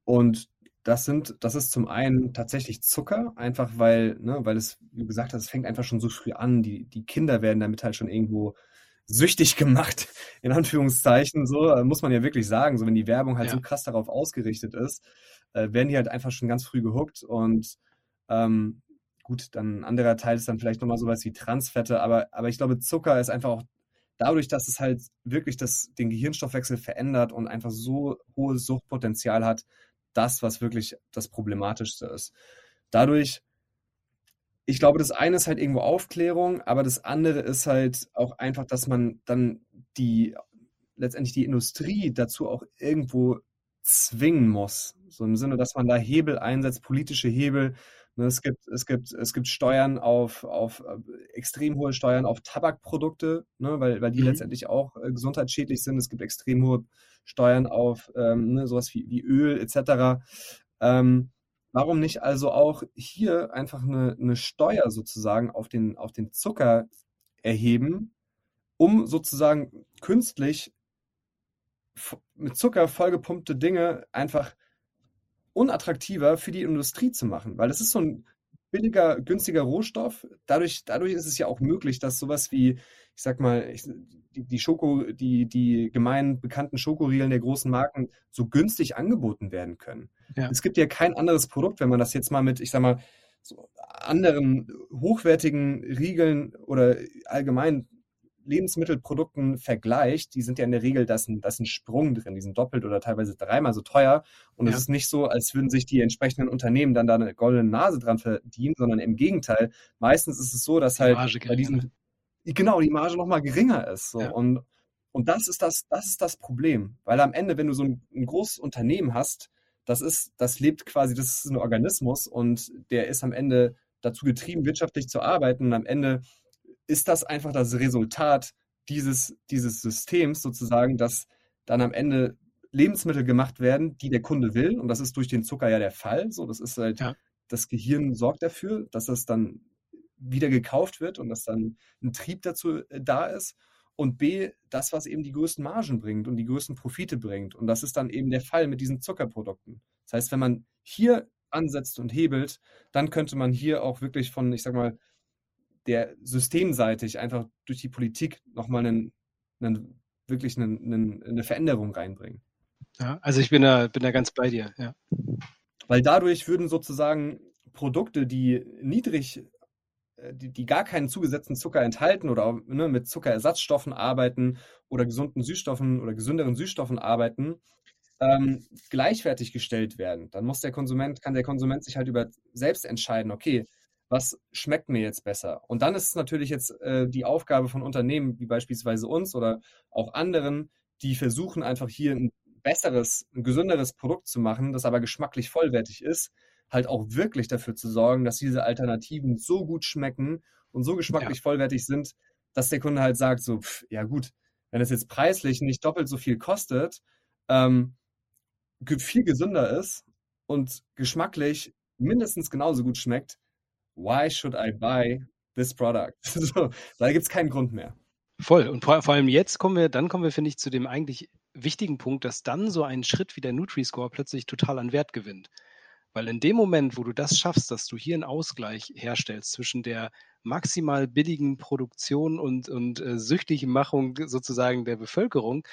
und das sind, das ist zum einen tatsächlich Zucker, einfach weil, ne, weil es, wie gesagt hast, es fängt einfach schon so früh an. Die, die Kinder werden damit halt schon irgendwo süchtig gemacht, in Anführungszeichen. So äh, muss man ja wirklich sagen. So, wenn die Werbung halt ja. so krass darauf ausgerichtet ist, äh, werden die halt einfach schon ganz früh gehuckt. Und ähm, gut, dann ein anderer Teil ist dann vielleicht nochmal sowas wie Transfette, aber, aber ich glaube, Zucker ist einfach auch dadurch, dass es halt wirklich das, den Gehirnstoffwechsel verändert und einfach so hohes Suchtpotenzial hat, das, was wirklich das Problematischste ist. Dadurch, ich glaube, das eine ist halt irgendwo Aufklärung, aber das andere ist halt auch einfach, dass man dann die letztendlich die Industrie dazu auch irgendwo zwingen muss. So im Sinne, dass man da Hebel einsetzt, politische Hebel. Ne, es gibt, es gibt, es gibt Steuern auf, auf äh, extrem hohe Steuern auf Tabakprodukte, ne, weil, weil die mhm. letztendlich auch äh, gesundheitsschädlich sind. Es gibt extrem hohe Steuern auf ähm, ne, sowas wie, wie Öl etc. Ähm, warum nicht also auch hier einfach eine, eine Steuer sozusagen auf den, auf den Zucker erheben, um sozusagen künstlich mit Zucker vollgepumpte Dinge einfach unattraktiver für die Industrie zu machen, weil das ist so ein billiger, günstiger Rohstoff. Dadurch, dadurch ist es ja auch möglich, dass sowas wie, ich sag mal, ich, die, die Schoko, die, die gemein bekannten Schokoriegeln der großen Marken so günstig angeboten werden können. Ja. Es gibt ja kein anderes Produkt, wenn man das jetzt mal mit, ich sag mal, so anderen hochwertigen Riegeln oder allgemein Lebensmittelprodukten vergleicht, die sind ja in der Regel, da ist ein, da ist ein Sprung drin, die sind doppelt oder teilweise dreimal so teuer. Und ja. es ist nicht so, als würden sich die entsprechenden Unternehmen dann da eine goldene Nase dran verdienen, sondern im Gegenteil. Meistens ist es so, dass die halt bei diesen, genau, die Marge nochmal geringer ist. So. Ja. Und, Und das ist das, das ist das Problem. Weil am Ende, wenn du so ein, ein großes Unternehmen hast, das ist, das lebt quasi, das ist ein Organismus und der ist am Ende dazu getrieben, wirtschaftlich zu arbeiten. Und am Ende ist das einfach das Resultat dieses, dieses Systems sozusagen, dass dann am Ende Lebensmittel gemacht werden, die der Kunde will. Und das ist durch den Zucker ja der Fall. So, das ist halt, ja. das Gehirn sorgt dafür, dass das dann wieder gekauft wird und dass dann ein Trieb dazu äh, da ist. Und B, das, was eben die größten Margen bringt und die größten Profite bringt. Und das ist dann eben der Fall mit diesen Zuckerprodukten. Das heißt, wenn man hier ansetzt und hebelt, dann könnte man hier auch wirklich von, ich sag mal, der systemseitig einfach durch die Politik nochmal einen, einen, wirklich einen, einen, eine Veränderung reinbringen. Ja, also ich bin da, bin da ganz bei dir, ja. Weil dadurch würden sozusagen Produkte, die niedrig, äh, die, die gar keinen zugesetzten Zucker enthalten oder auch, ne, mit Zuckerersatzstoffen arbeiten oder gesunden Süßstoffen oder gesünderen Süßstoffen arbeiten, ähm, gleichwertig gestellt werden. Dann muss der Konsument, kann der Konsument sich halt über selbst entscheiden, okay, was schmeckt mir jetzt besser? Und dann ist es natürlich jetzt äh, die Aufgabe von Unternehmen, wie beispielsweise uns oder auch anderen, die versuchen einfach hier ein besseres, ein gesünderes Produkt zu machen, das aber geschmacklich vollwertig ist, halt auch wirklich dafür zu sorgen, dass diese Alternativen so gut schmecken und so geschmacklich ja. vollwertig sind, dass der Kunde halt sagt, so, pff, ja gut, wenn es jetzt preislich nicht doppelt so viel kostet, ähm, viel gesünder ist und geschmacklich mindestens genauso gut schmeckt, why should I buy this product? so, da gibt es keinen Grund mehr. Voll. Und vor, vor, allem jetzt kommen wir, dann kommen wir, finde ich, zu dem eigentlich wichtigen Punkt, dass dann so ein Schritt wie der Nutri-Score plötzlich total an Wert gewinnt. Weil in dem Moment, wo du das schaffst, dass du hier einen Ausgleich herstellst zwischen der maximal billigen Produktion und, und äh, süchtigen Machung sozusagen der Bevölkerung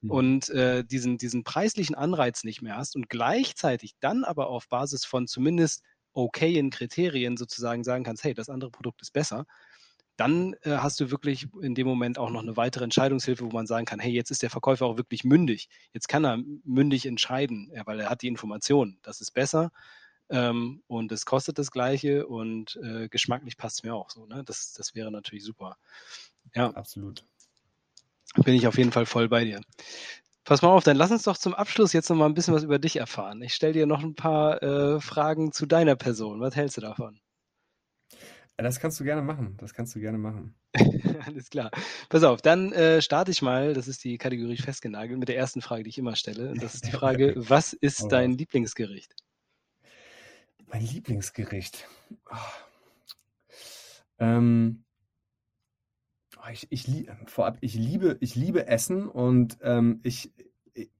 mhm. und äh, diesen, diesen preislichen Anreiz nicht mehr hast und gleichzeitig dann aber auf Basis von zumindest okayen Kriterien sozusagen sagen kannst, hey, das andere Produkt ist besser, dann äh, hast du wirklich in dem Moment auch noch eine weitere Entscheidungshilfe, wo man sagen kann, hey, jetzt ist der Verkäufer auch wirklich mündig. Jetzt kann er mündig entscheiden, ja, weil er hat die Information. Das ist besser ähm, und es kostet das Gleiche und äh, geschmacklich passt es mir auch so. Ne? Das, das wäre natürlich super. Ja, absolut. Bin ich auf jeden Fall voll bei dir. Pass mal auf, dann lass uns doch zum Abschluss jetzt noch mal ein bisschen was über dich erfahren. Ich stelle dir noch ein paar äh, Fragen zu deiner Person. Was hältst du davon? Das kannst du gerne machen. Das kannst du gerne machen. Alles klar. Pass auf, dann äh, starte ich mal. Das ist die Kategorie festgenagelt mit der ersten Frage, die ich immer stelle. Und das ist die Frage: Was ist dein Lieblingsgericht? Mein Lieblingsgericht. Oh. Ähm, oh, ich, ich, vorab, ich liebe, ich liebe Essen und ähm, ich, ich,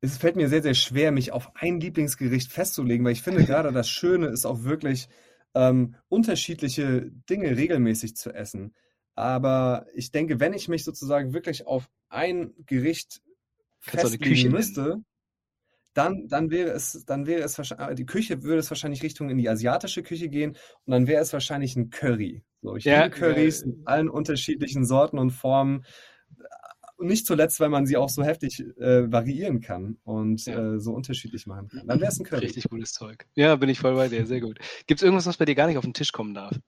es fällt mir sehr, sehr schwer, mich auf ein Lieblingsgericht festzulegen, weil ich finde gerade das Schöne ist auch wirklich ähm, unterschiedliche Dinge regelmäßig zu essen. Aber ich denke, wenn ich mich sozusagen wirklich auf ein Gericht festlegen müsste, dann, dann wäre es, dann wäre es wahrscheinlich, die Küche würde es wahrscheinlich Richtung in die asiatische Küche gehen und dann wäre es wahrscheinlich ein Curry. So, ich ja, liebe Currys ja. in allen unterschiedlichen Sorten und Formen. Und nicht zuletzt, weil man sie auch so heftig äh, variieren kann und ja. äh, so unterschiedlich machen kann. Dann wäre es ein Curry. Richtig gutes Zeug. Ja, bin ich voll bei dir. Sehr gut. Gibt es irgendwas, was bei dir gar nicht auf den Tisch kommen darf?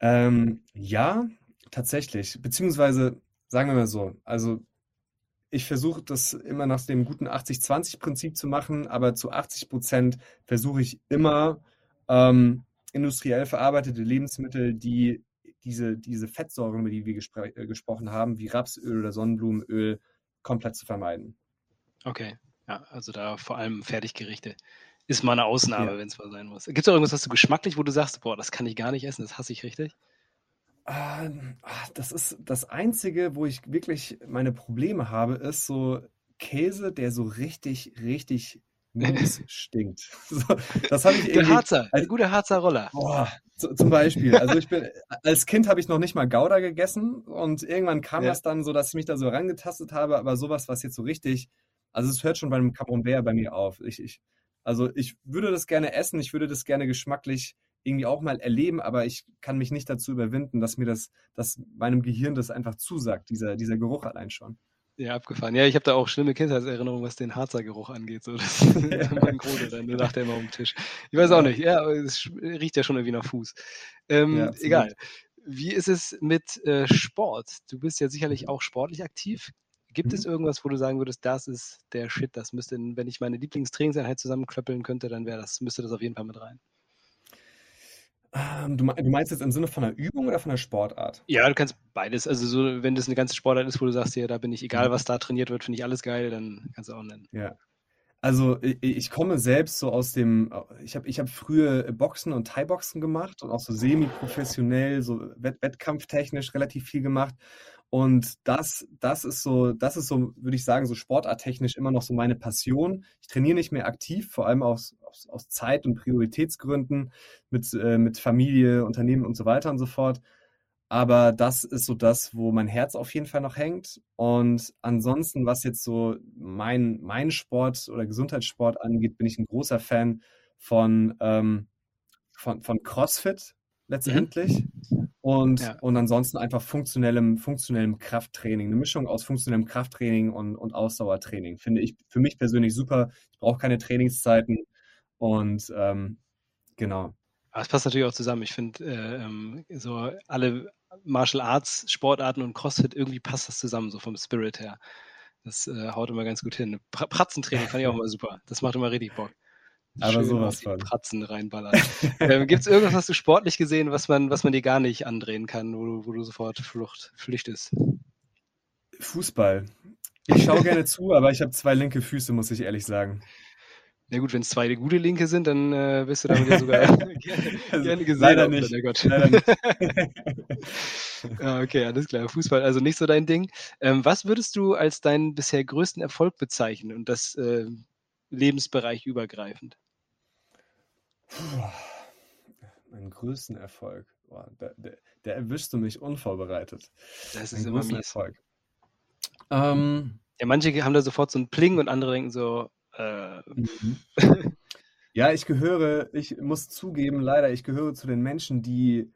Ähm, ja, tatsächlich. Beziehungsweise, sagen wir mal so, also ich versuche das immer nach dem guten 80-20-Prinzip zu machen, aber zu 80 Prozent versuche ich immer ähm, industriell verarbeitete Lebensmittel, die diese, diese Fettsäuren, über die wir gespr äh, gesprochen haben, wie Rapsöl oder Sonnenblumenöl, komplett zu vermeiden. Okay, ja, also da vor allem Fertiggerichte. Ist mal eine Ausnahme, ja. wenn es mal sein muss. Gibt es irgendwas, was du geschmacklich, wo du sagst, boah, das kann ich gar nicht essen, das hasse ich richtig? Ähm, ah, das ist das Einzige, wo ich wirklich meine Probleme habe, ist so Käse, der so richtig, richtig mies stinkt. So, das habe ich irgendwie. Der Harzer, als, gute Harzer Roller. Boah, zum Beispiel. Also ich bin, als Kind habe ich noch nicht mal Gouda gegessen und irgendwann kam ja. das dann so, dass ich mich da so rangetastet habe, aber sowas, was jetzt so richtig, also es hört schon beim Camembert bei mir auf. Ich, ich, also ich würde das gerne essen, ich würde das gerne geschmacklich irgendwie auch mal erleben, aber ich kann mich nicht dazu überwinden, dass mir das, dass meinem Gehirn das einfach zusagt, dieser, dieser Geruch allein schon. Ja, abgefahren. Ja, ich habe da auch schlimme Kindheitserinnerungen, was den Harzer Geruch angeht. So, das ja. mein Großer dann, der lacht immer um den Tisch. Ich weiß auch nicht, ja, es riecht ja schon irgendwie nach Fuß. Ähm, ja, egal. wie ist es mit äh, Sport? Du bist ja sicherlich auch sportlich aktiv. Gibt mhm. es irgendwas, wo du sagen würdest, das ist der Shit, das müsste, wenn ich meine Lieblingstrainingseinheit zusammenklöppeln könnte, dann wäre das, müsste das auf jeden Fall mit rein. Ähm, du, du meinst jetzt im Sinne von einer Übung oder von einer Sportart? Ja, du kannst beides. Also so, wenn das eine ganze Sportart ist, wo du sagst, ja, da bin ich egal, was da trainiert wird, finde ich alles geil, dann kannst du auch nennen. Ja. Also ich, ich komme selbst so aus dem, ich habe ich hab früher Boxen und Thai-Boxen gemacht und auch so semi-professionell, so wett wettkampftechnisch relativ viel gemacht. Und das, das ist so, das ist so, würde ich sagen, so sportarttechnisch immer noch so meine Passion. Ich trainiere nicht mehr aktiv, vor allem aus, aus, aus Zeit- und Prioritätsgründen mit, äh, mit Familie, Unternehmen und so weiter und so fort. Aber das ist so das, wo mein Herz auf jeden Fall noch hängt. Und ansonsten, was jetzt so mein, mein Sport oder Gesundheitssport angeht, bin ich ein großer Fan von, ähm, von, von CrossFit letztendlich. Mhm. Und, ja. und ansonsten einfach funktionellem, funktionellem Krafttraining. Eine Mischung aus funktionellem Krafttraining und, und Ausdauertraining. Finde ich für mich persönlich super. Ich brauche keine Trainingszeiten. Und ähm, genau. Aber es passt natürlich auch zusammen. Ich finde, äh, ähm, so alle Martial Arts, Sportarten und CrossFit, irgendwie passt das zusammen, so vom Spirit her. Das äh, haut immer ganz gut hin. Pratzentraining fand ich auch immer super. Das macht immer richtig Bock. Aber sowas von. Pratzen reinballern. ähm, Gibt es irgendwas, was du sportlich gesehen, was man, was man dir gar nicht andrehen kann, wo du, wo du sofort Flucht, flüchtest? Fußball. Ich schaue gerne zu, aber ich habe zwei linke Füße, muss ich ehrlich sagen. Na gut, wenn es zwei gute Linke sind, dann äh, bist du damit ja sogar gerne, also, gerne gesehen. Leider nicht. Gott. Leider nicht. ah, okay, alles klar. Fußball, also nicht so dein Ding. Ähm, was würdest du als deinen bisher größten Erfolg bezeichnen und das äh, Lebensbereich übergreifend? Meinen größten Erfolg. Boah, der, der, der erwischst du mich unvorbereitet. Das ist mein immer mies. Erfolg. Ähm, ja, manche haben da sofort so ein Pling und andere denken so, äh, mhm. ja, ich gehöre, ich muss zugeben, leider, ich gehöre zu den Menschen, die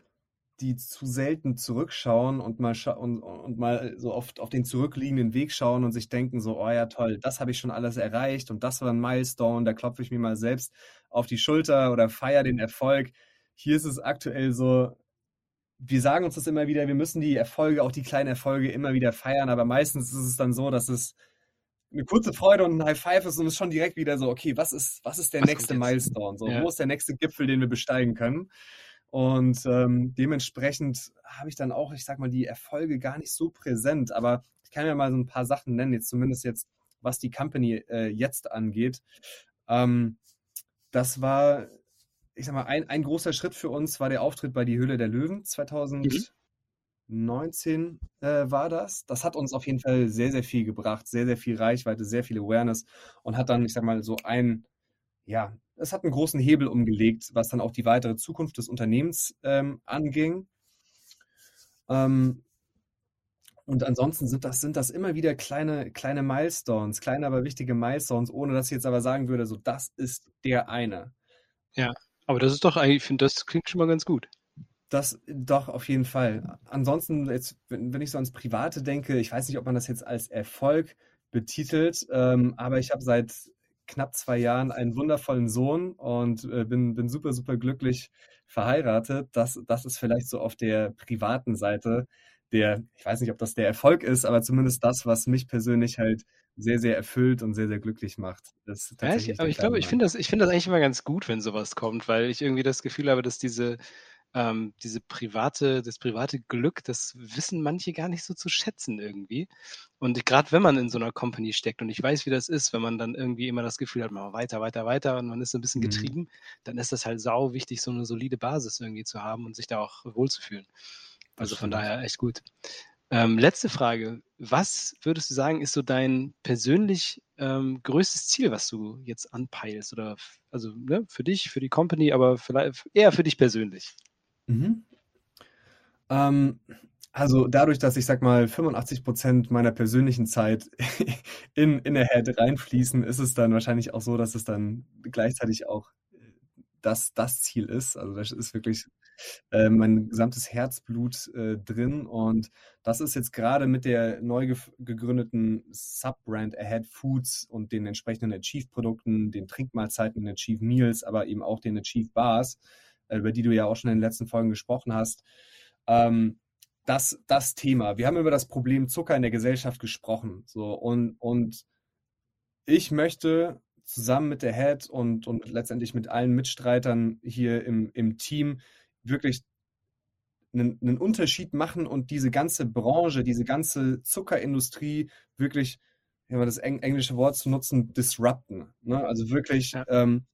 die zu selten zurückschauen und mal und, und mal so oft auf den zurückliegenden Weg schauen und sich denken so, oh ja, toll, das habe ich schon alles erreicht und das war ein Milestone, da klopfe ich mir mal selbst auf die Schulter oder feiere den Erfolg. Hier ist es aktuell so, wir sagen uns das immer wieder, wir müssen die Erfolge, auch die kleinen Erfolge immer wieder feiern, aber meistens ist es dann so, dass es eine kurze Freude und ein High Five ist und es ist schon direkt wieder so, okay, was ist, was ist der was nächste Milestone? So, ja. wo ist der nächste Gipfel, den wir besteigen können? Und ähm, dementsprechend habe ich dann auch, ich sag mal, die Erfolge gar nicht so präsent. Aber ich kann ja mal so ein paar Sachen nennen, jetzt zumindest jetzt, was die Company äh, jetzt angeht. Ähm, das war, ich sag mal, ein, ein großer Schritt für uns war der Auftritt bei Die Höhle der Löwen 2019 mhm. äh, war das. Das hat uns auf jeden Fall sehr, sehr viel gebracht, sehr, sehr viel Reichweite, sehr viel Awareness und hat dann, ich sag mal, so ein, ja, es hat einen großen Hebel umgelegt, was dann auch die weitere Zukunft des Unternehmens ähm, anging. Ähm, und ansonsten sind das, sind das immer wieder kleine, kleine Milestones, kleine, aber wichtige Milestones, ohne dass ich jetzt aber sagen würde, so das ist der eine. Ja, aber das ist doch eigentlich, ich finde, das klingt schon mal ganz gut. Das doch auf jeden Fall. Ansonsten, jetzt, wenn, ich so ans Private denke, ich weiß nicht, ob man das jetzt als Erfolg betitelt, ähm, aber ich habe seit knapp zwei Jahren einen wundervollen Sohn und äh, bin, bin super, super glücklich verheiratet. Das, das ist vielleicht so auf der privaten Seite der, ich weiß nicht, ob das der Erfolg ist, aber zumindest das, was mich persönlich halt sehr, sehr erfüllt und sehr, sehr glücklich macht. ja, ich, aber ich glaube, ich finde das, ich das eigentlich immer ganz gut, wenn sowas kommt, weil ich irgendwie das Gefühl habe, dass diese, ähm, diese private, das private Glück, das wissen manche gar nicht so zu schätzen irgendwie. Und gerade wenn man in so einer Company steckt und ich weiß, wie das ist, wenn man dann irgendwie immer das Gefühl hat, man weiter, weiter, weiter und man ist so ein bisschen mhm. getrieben, mhm. dann ist das halt sau wichtig, so eine solide Basis irgendwie zu haben und sich da auch wohlzufühlen. Also von daher echt gut. Ähm, letzte Frage. Was würdest du sagen, ist so dein persönlich ähm, größtes Ziel, was du jetzt anpeilst? Oder also ne, für dich, für die Company, aber vielleicht eher für dich persönlich? Mhm. Ähm, also dadurch, dass ich sag mal 85 Prozent meiner persönlichen Zeit in, in der Head reinfließen, ist es dann wahrscheinlich auch so, dass es dann gleichzeitig auch das, das Ziel ist. Also das ist wirklich äh, mein gesamtes Herzblut äh, drin und das ist jetzt gerade mit der neu gegründeten Subbrand Ahead Foods und den entsprechenden Achieve-Produkten, den Trinkmahlzeiten, den Achieve Meals, aber eben auch den Achieve Bars, äh, über die du ja auch schon in den letzten Folgen gesprochen hast, ähm, das, das Thema. Wir haben über das Problem Zucker in der Gesellschaft gesprochen. So, und, und ich möchte zusammen mit der Head und, und letztendlich mit allen Mitstreitern hier im, im Team wirklich einen, einen Unterschied machen und diese ganze Branche, diese ganze Zuckerindustrie wirklich, wenn man das englische Wort zu nutzen, disrupten. Ne? Also wirklich, ja. ähm,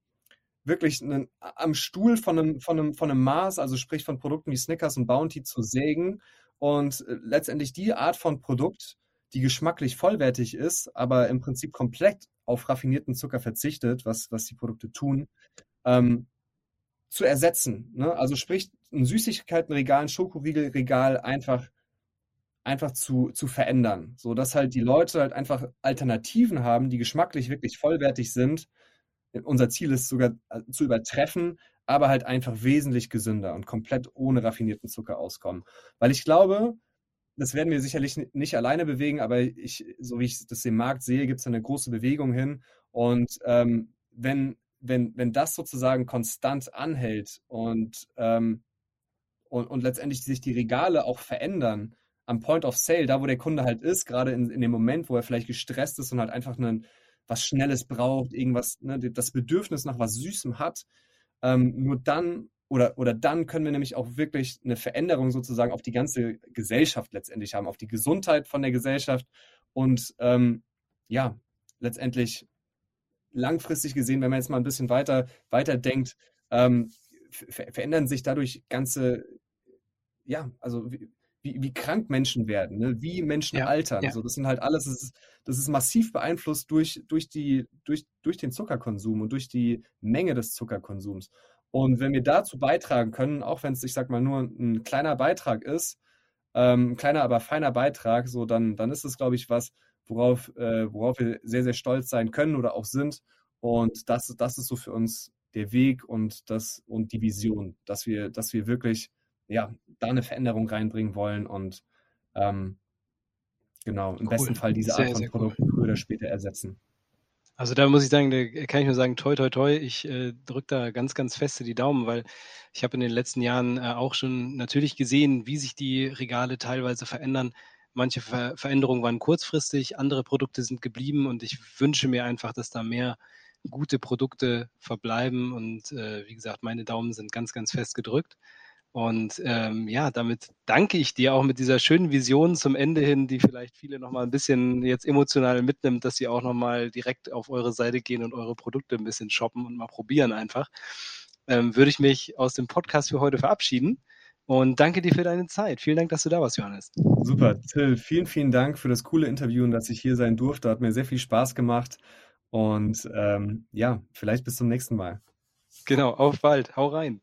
wirklich einen, am Stuhl von einem, von, einem, von einem Maß, also sprich von Produkten wie Snickers und Bounty zu sägen und äh, letztendlich die Art von Produkt, die geschmacklich vollwertig ist, aber im Prinzip komplett auf raffinierten Zucker verzichtet, was, was die Produkte tun, ähm, zu ersetzen. Ne? Also sprich, ein Süßigkeitenregal, ein Schokoriegelregal einfach, einfach zu, zu verändern, sodass halt die Leute halt einfach Alternativen haben, die geschmacklich wirklich vollwertig sind. Unser Ziel ist sogar äh, zu übertreffen, aber halt einfach wesentlich gesünder und komplett ohne raffinierten Zucker auskommen. Weil ich glaube, das werden wir sicherlich nicht alleine bewegen, aber ich, so wie ich das im Markt sehe, gibt es eine große Bewegung hin. Und ähm, wenn, wenn, wenn das sozusagen konstant anhält und, ähm, und, und letztendlich sich die Regale auch verändern am Point of Sale, da wo der Kunde halt ist, gerade in, in dem Moment, wo er vielleicht gestresst ist und halt einfach einen, was Schnelles braucht, irgendwas, ne, das Bedürfnis nach was Süßem hat, ähm, nur dann oder, oder dann können wir nämlich auch wirklich eine Veränderung sozusagen auf die ganze Gesellschaft letztendlich haben, auf die Gesundheit von der Gesellschaft. Und ähm, ja, letztendlich langfristig gesehen, wenn man jetzt mal ein bisschen weiter, weiter denkt, ähm, ver verändern sich dadurch ganze, ja, also wie, wie, krank Menschen werden, ne? wie Menschen ja, altern. Ja. Also das sind halt alles, das ist, das ist massiv beeinflusst durch, durch, die, durch, durch den Zuckerkonsum und durch die Menge des Zuckerkonsums. Und wenn wir dazu beitragen können, auch wenn es, ich sag mal, nur ein kleiner Beitrag ist, ähm, ein kleiner, aber feiner Beitrag, so dann, dann ist es, glaube ich, was, worauf, äh, worauf wir sehr, sehr stolz sein können oder auch sind. Und das, das ist so für uns der Weg und das und die Vision, dass wir, dass wir wirklich ja, da eine Veränderung reinbringen wollen und ähm, genau, im cool. besten Fall diese Art von Produkt cool. früher oder später ersetzen. Also da muss ich sagen, da kann ich nur sagen, toi, toi, toi, ich äh, drücke da ganz, ganz feste die Daumen, weil ich habe in den letzten Jahren äh, auch schon natürlich gesehen, wie sich die Regale teilweise verändern. Manche Ver Veränderungen waren kurzfristig, andere Produkte sind geblieben und ich wünsche mir einfach, dass da mehr gute Produkte verbleiben und äh, wie gesagt, meine Daumen sind ganz, ganz fest gedrückt. Und ähm, ja, damit danke ich dir auch mit dieser schönen Vision zum Ende hin, die vielleicht viele nochmal ein bisschen jetzt emotional mitnimmt, dass sie auch nochmal direkt auf eure Seite gehen und eure Produkte ein bisschen shoppen und mal probieren einfach. Ähm, würde ich mich aus dem Podcast für heute verabschieden. Und danke dir für deine Zeit. Vielen Dank, dass du da warst, Johannes. Super, Till. Vielen, vielen Dank für das coole Interview und dass ich hier sein durfte. Hat mir sehr viel Spaß gemacht. Und ähm, ja, vielleicht bis zum nächsten Mal. Genau, auf bald. Hau rein.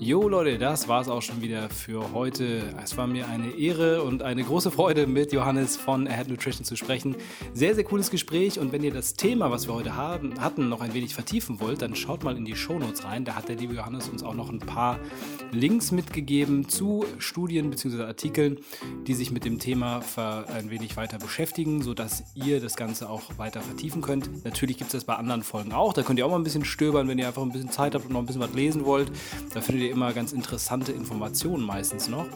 Jo Leute, das war es auch schon wieder für heute. Es war mir eine Ehre und eine große Freude, mit Johannes von Ahead Nutrition zu sprechen. Sehr, sehr cooles Gespräch und wenn ihr das Thema, was wir heute haben, hatten, noch ein wenig vertiefen wollt, dann schaut mal in die Shownotes rein. Da hat der liebe Johannes uns auch noch ein paar Links mitgegeben zu Studien bzw. Artikeln, die sich mit dem Thema ein wenig weiter beschäftigen, sodass ihr das Ganze auch weiter vertiefen könnt. Natürlich gibt es das bei anderen Folgen auch. Da könnt ihr auch mal ein bisschen stöbern, wenn ihr einfach ein bisschen Zeit habt und noch ein bisschen was lesen wollt. Da findet ihr immer ganz interessante Informationen meistens noch.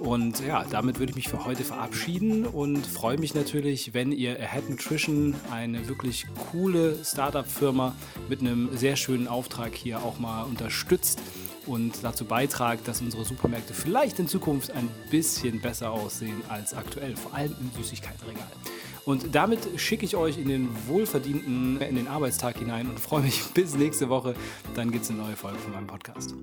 Und ja, damit würde ich mich für heute verabschieden und freue mich natürlich, wenn ihr Ahead Nutrition, eine wirklich coole Startup-Firma mit einem sehr schönen Auftrag hier auch mal unterstützt und dazu beitragt, dass unsere Supermärkte vielleicht in Zukunft ein bisschen besser aussehen als aktuell, vor allem im Süßigkeitenregal. Und damit schicke ich euch in den wohlverdienten, in den Arbeitstag hinein und freue mich bis nächste Woche. Dann gibt es eine neue Folge von meinem Podcast.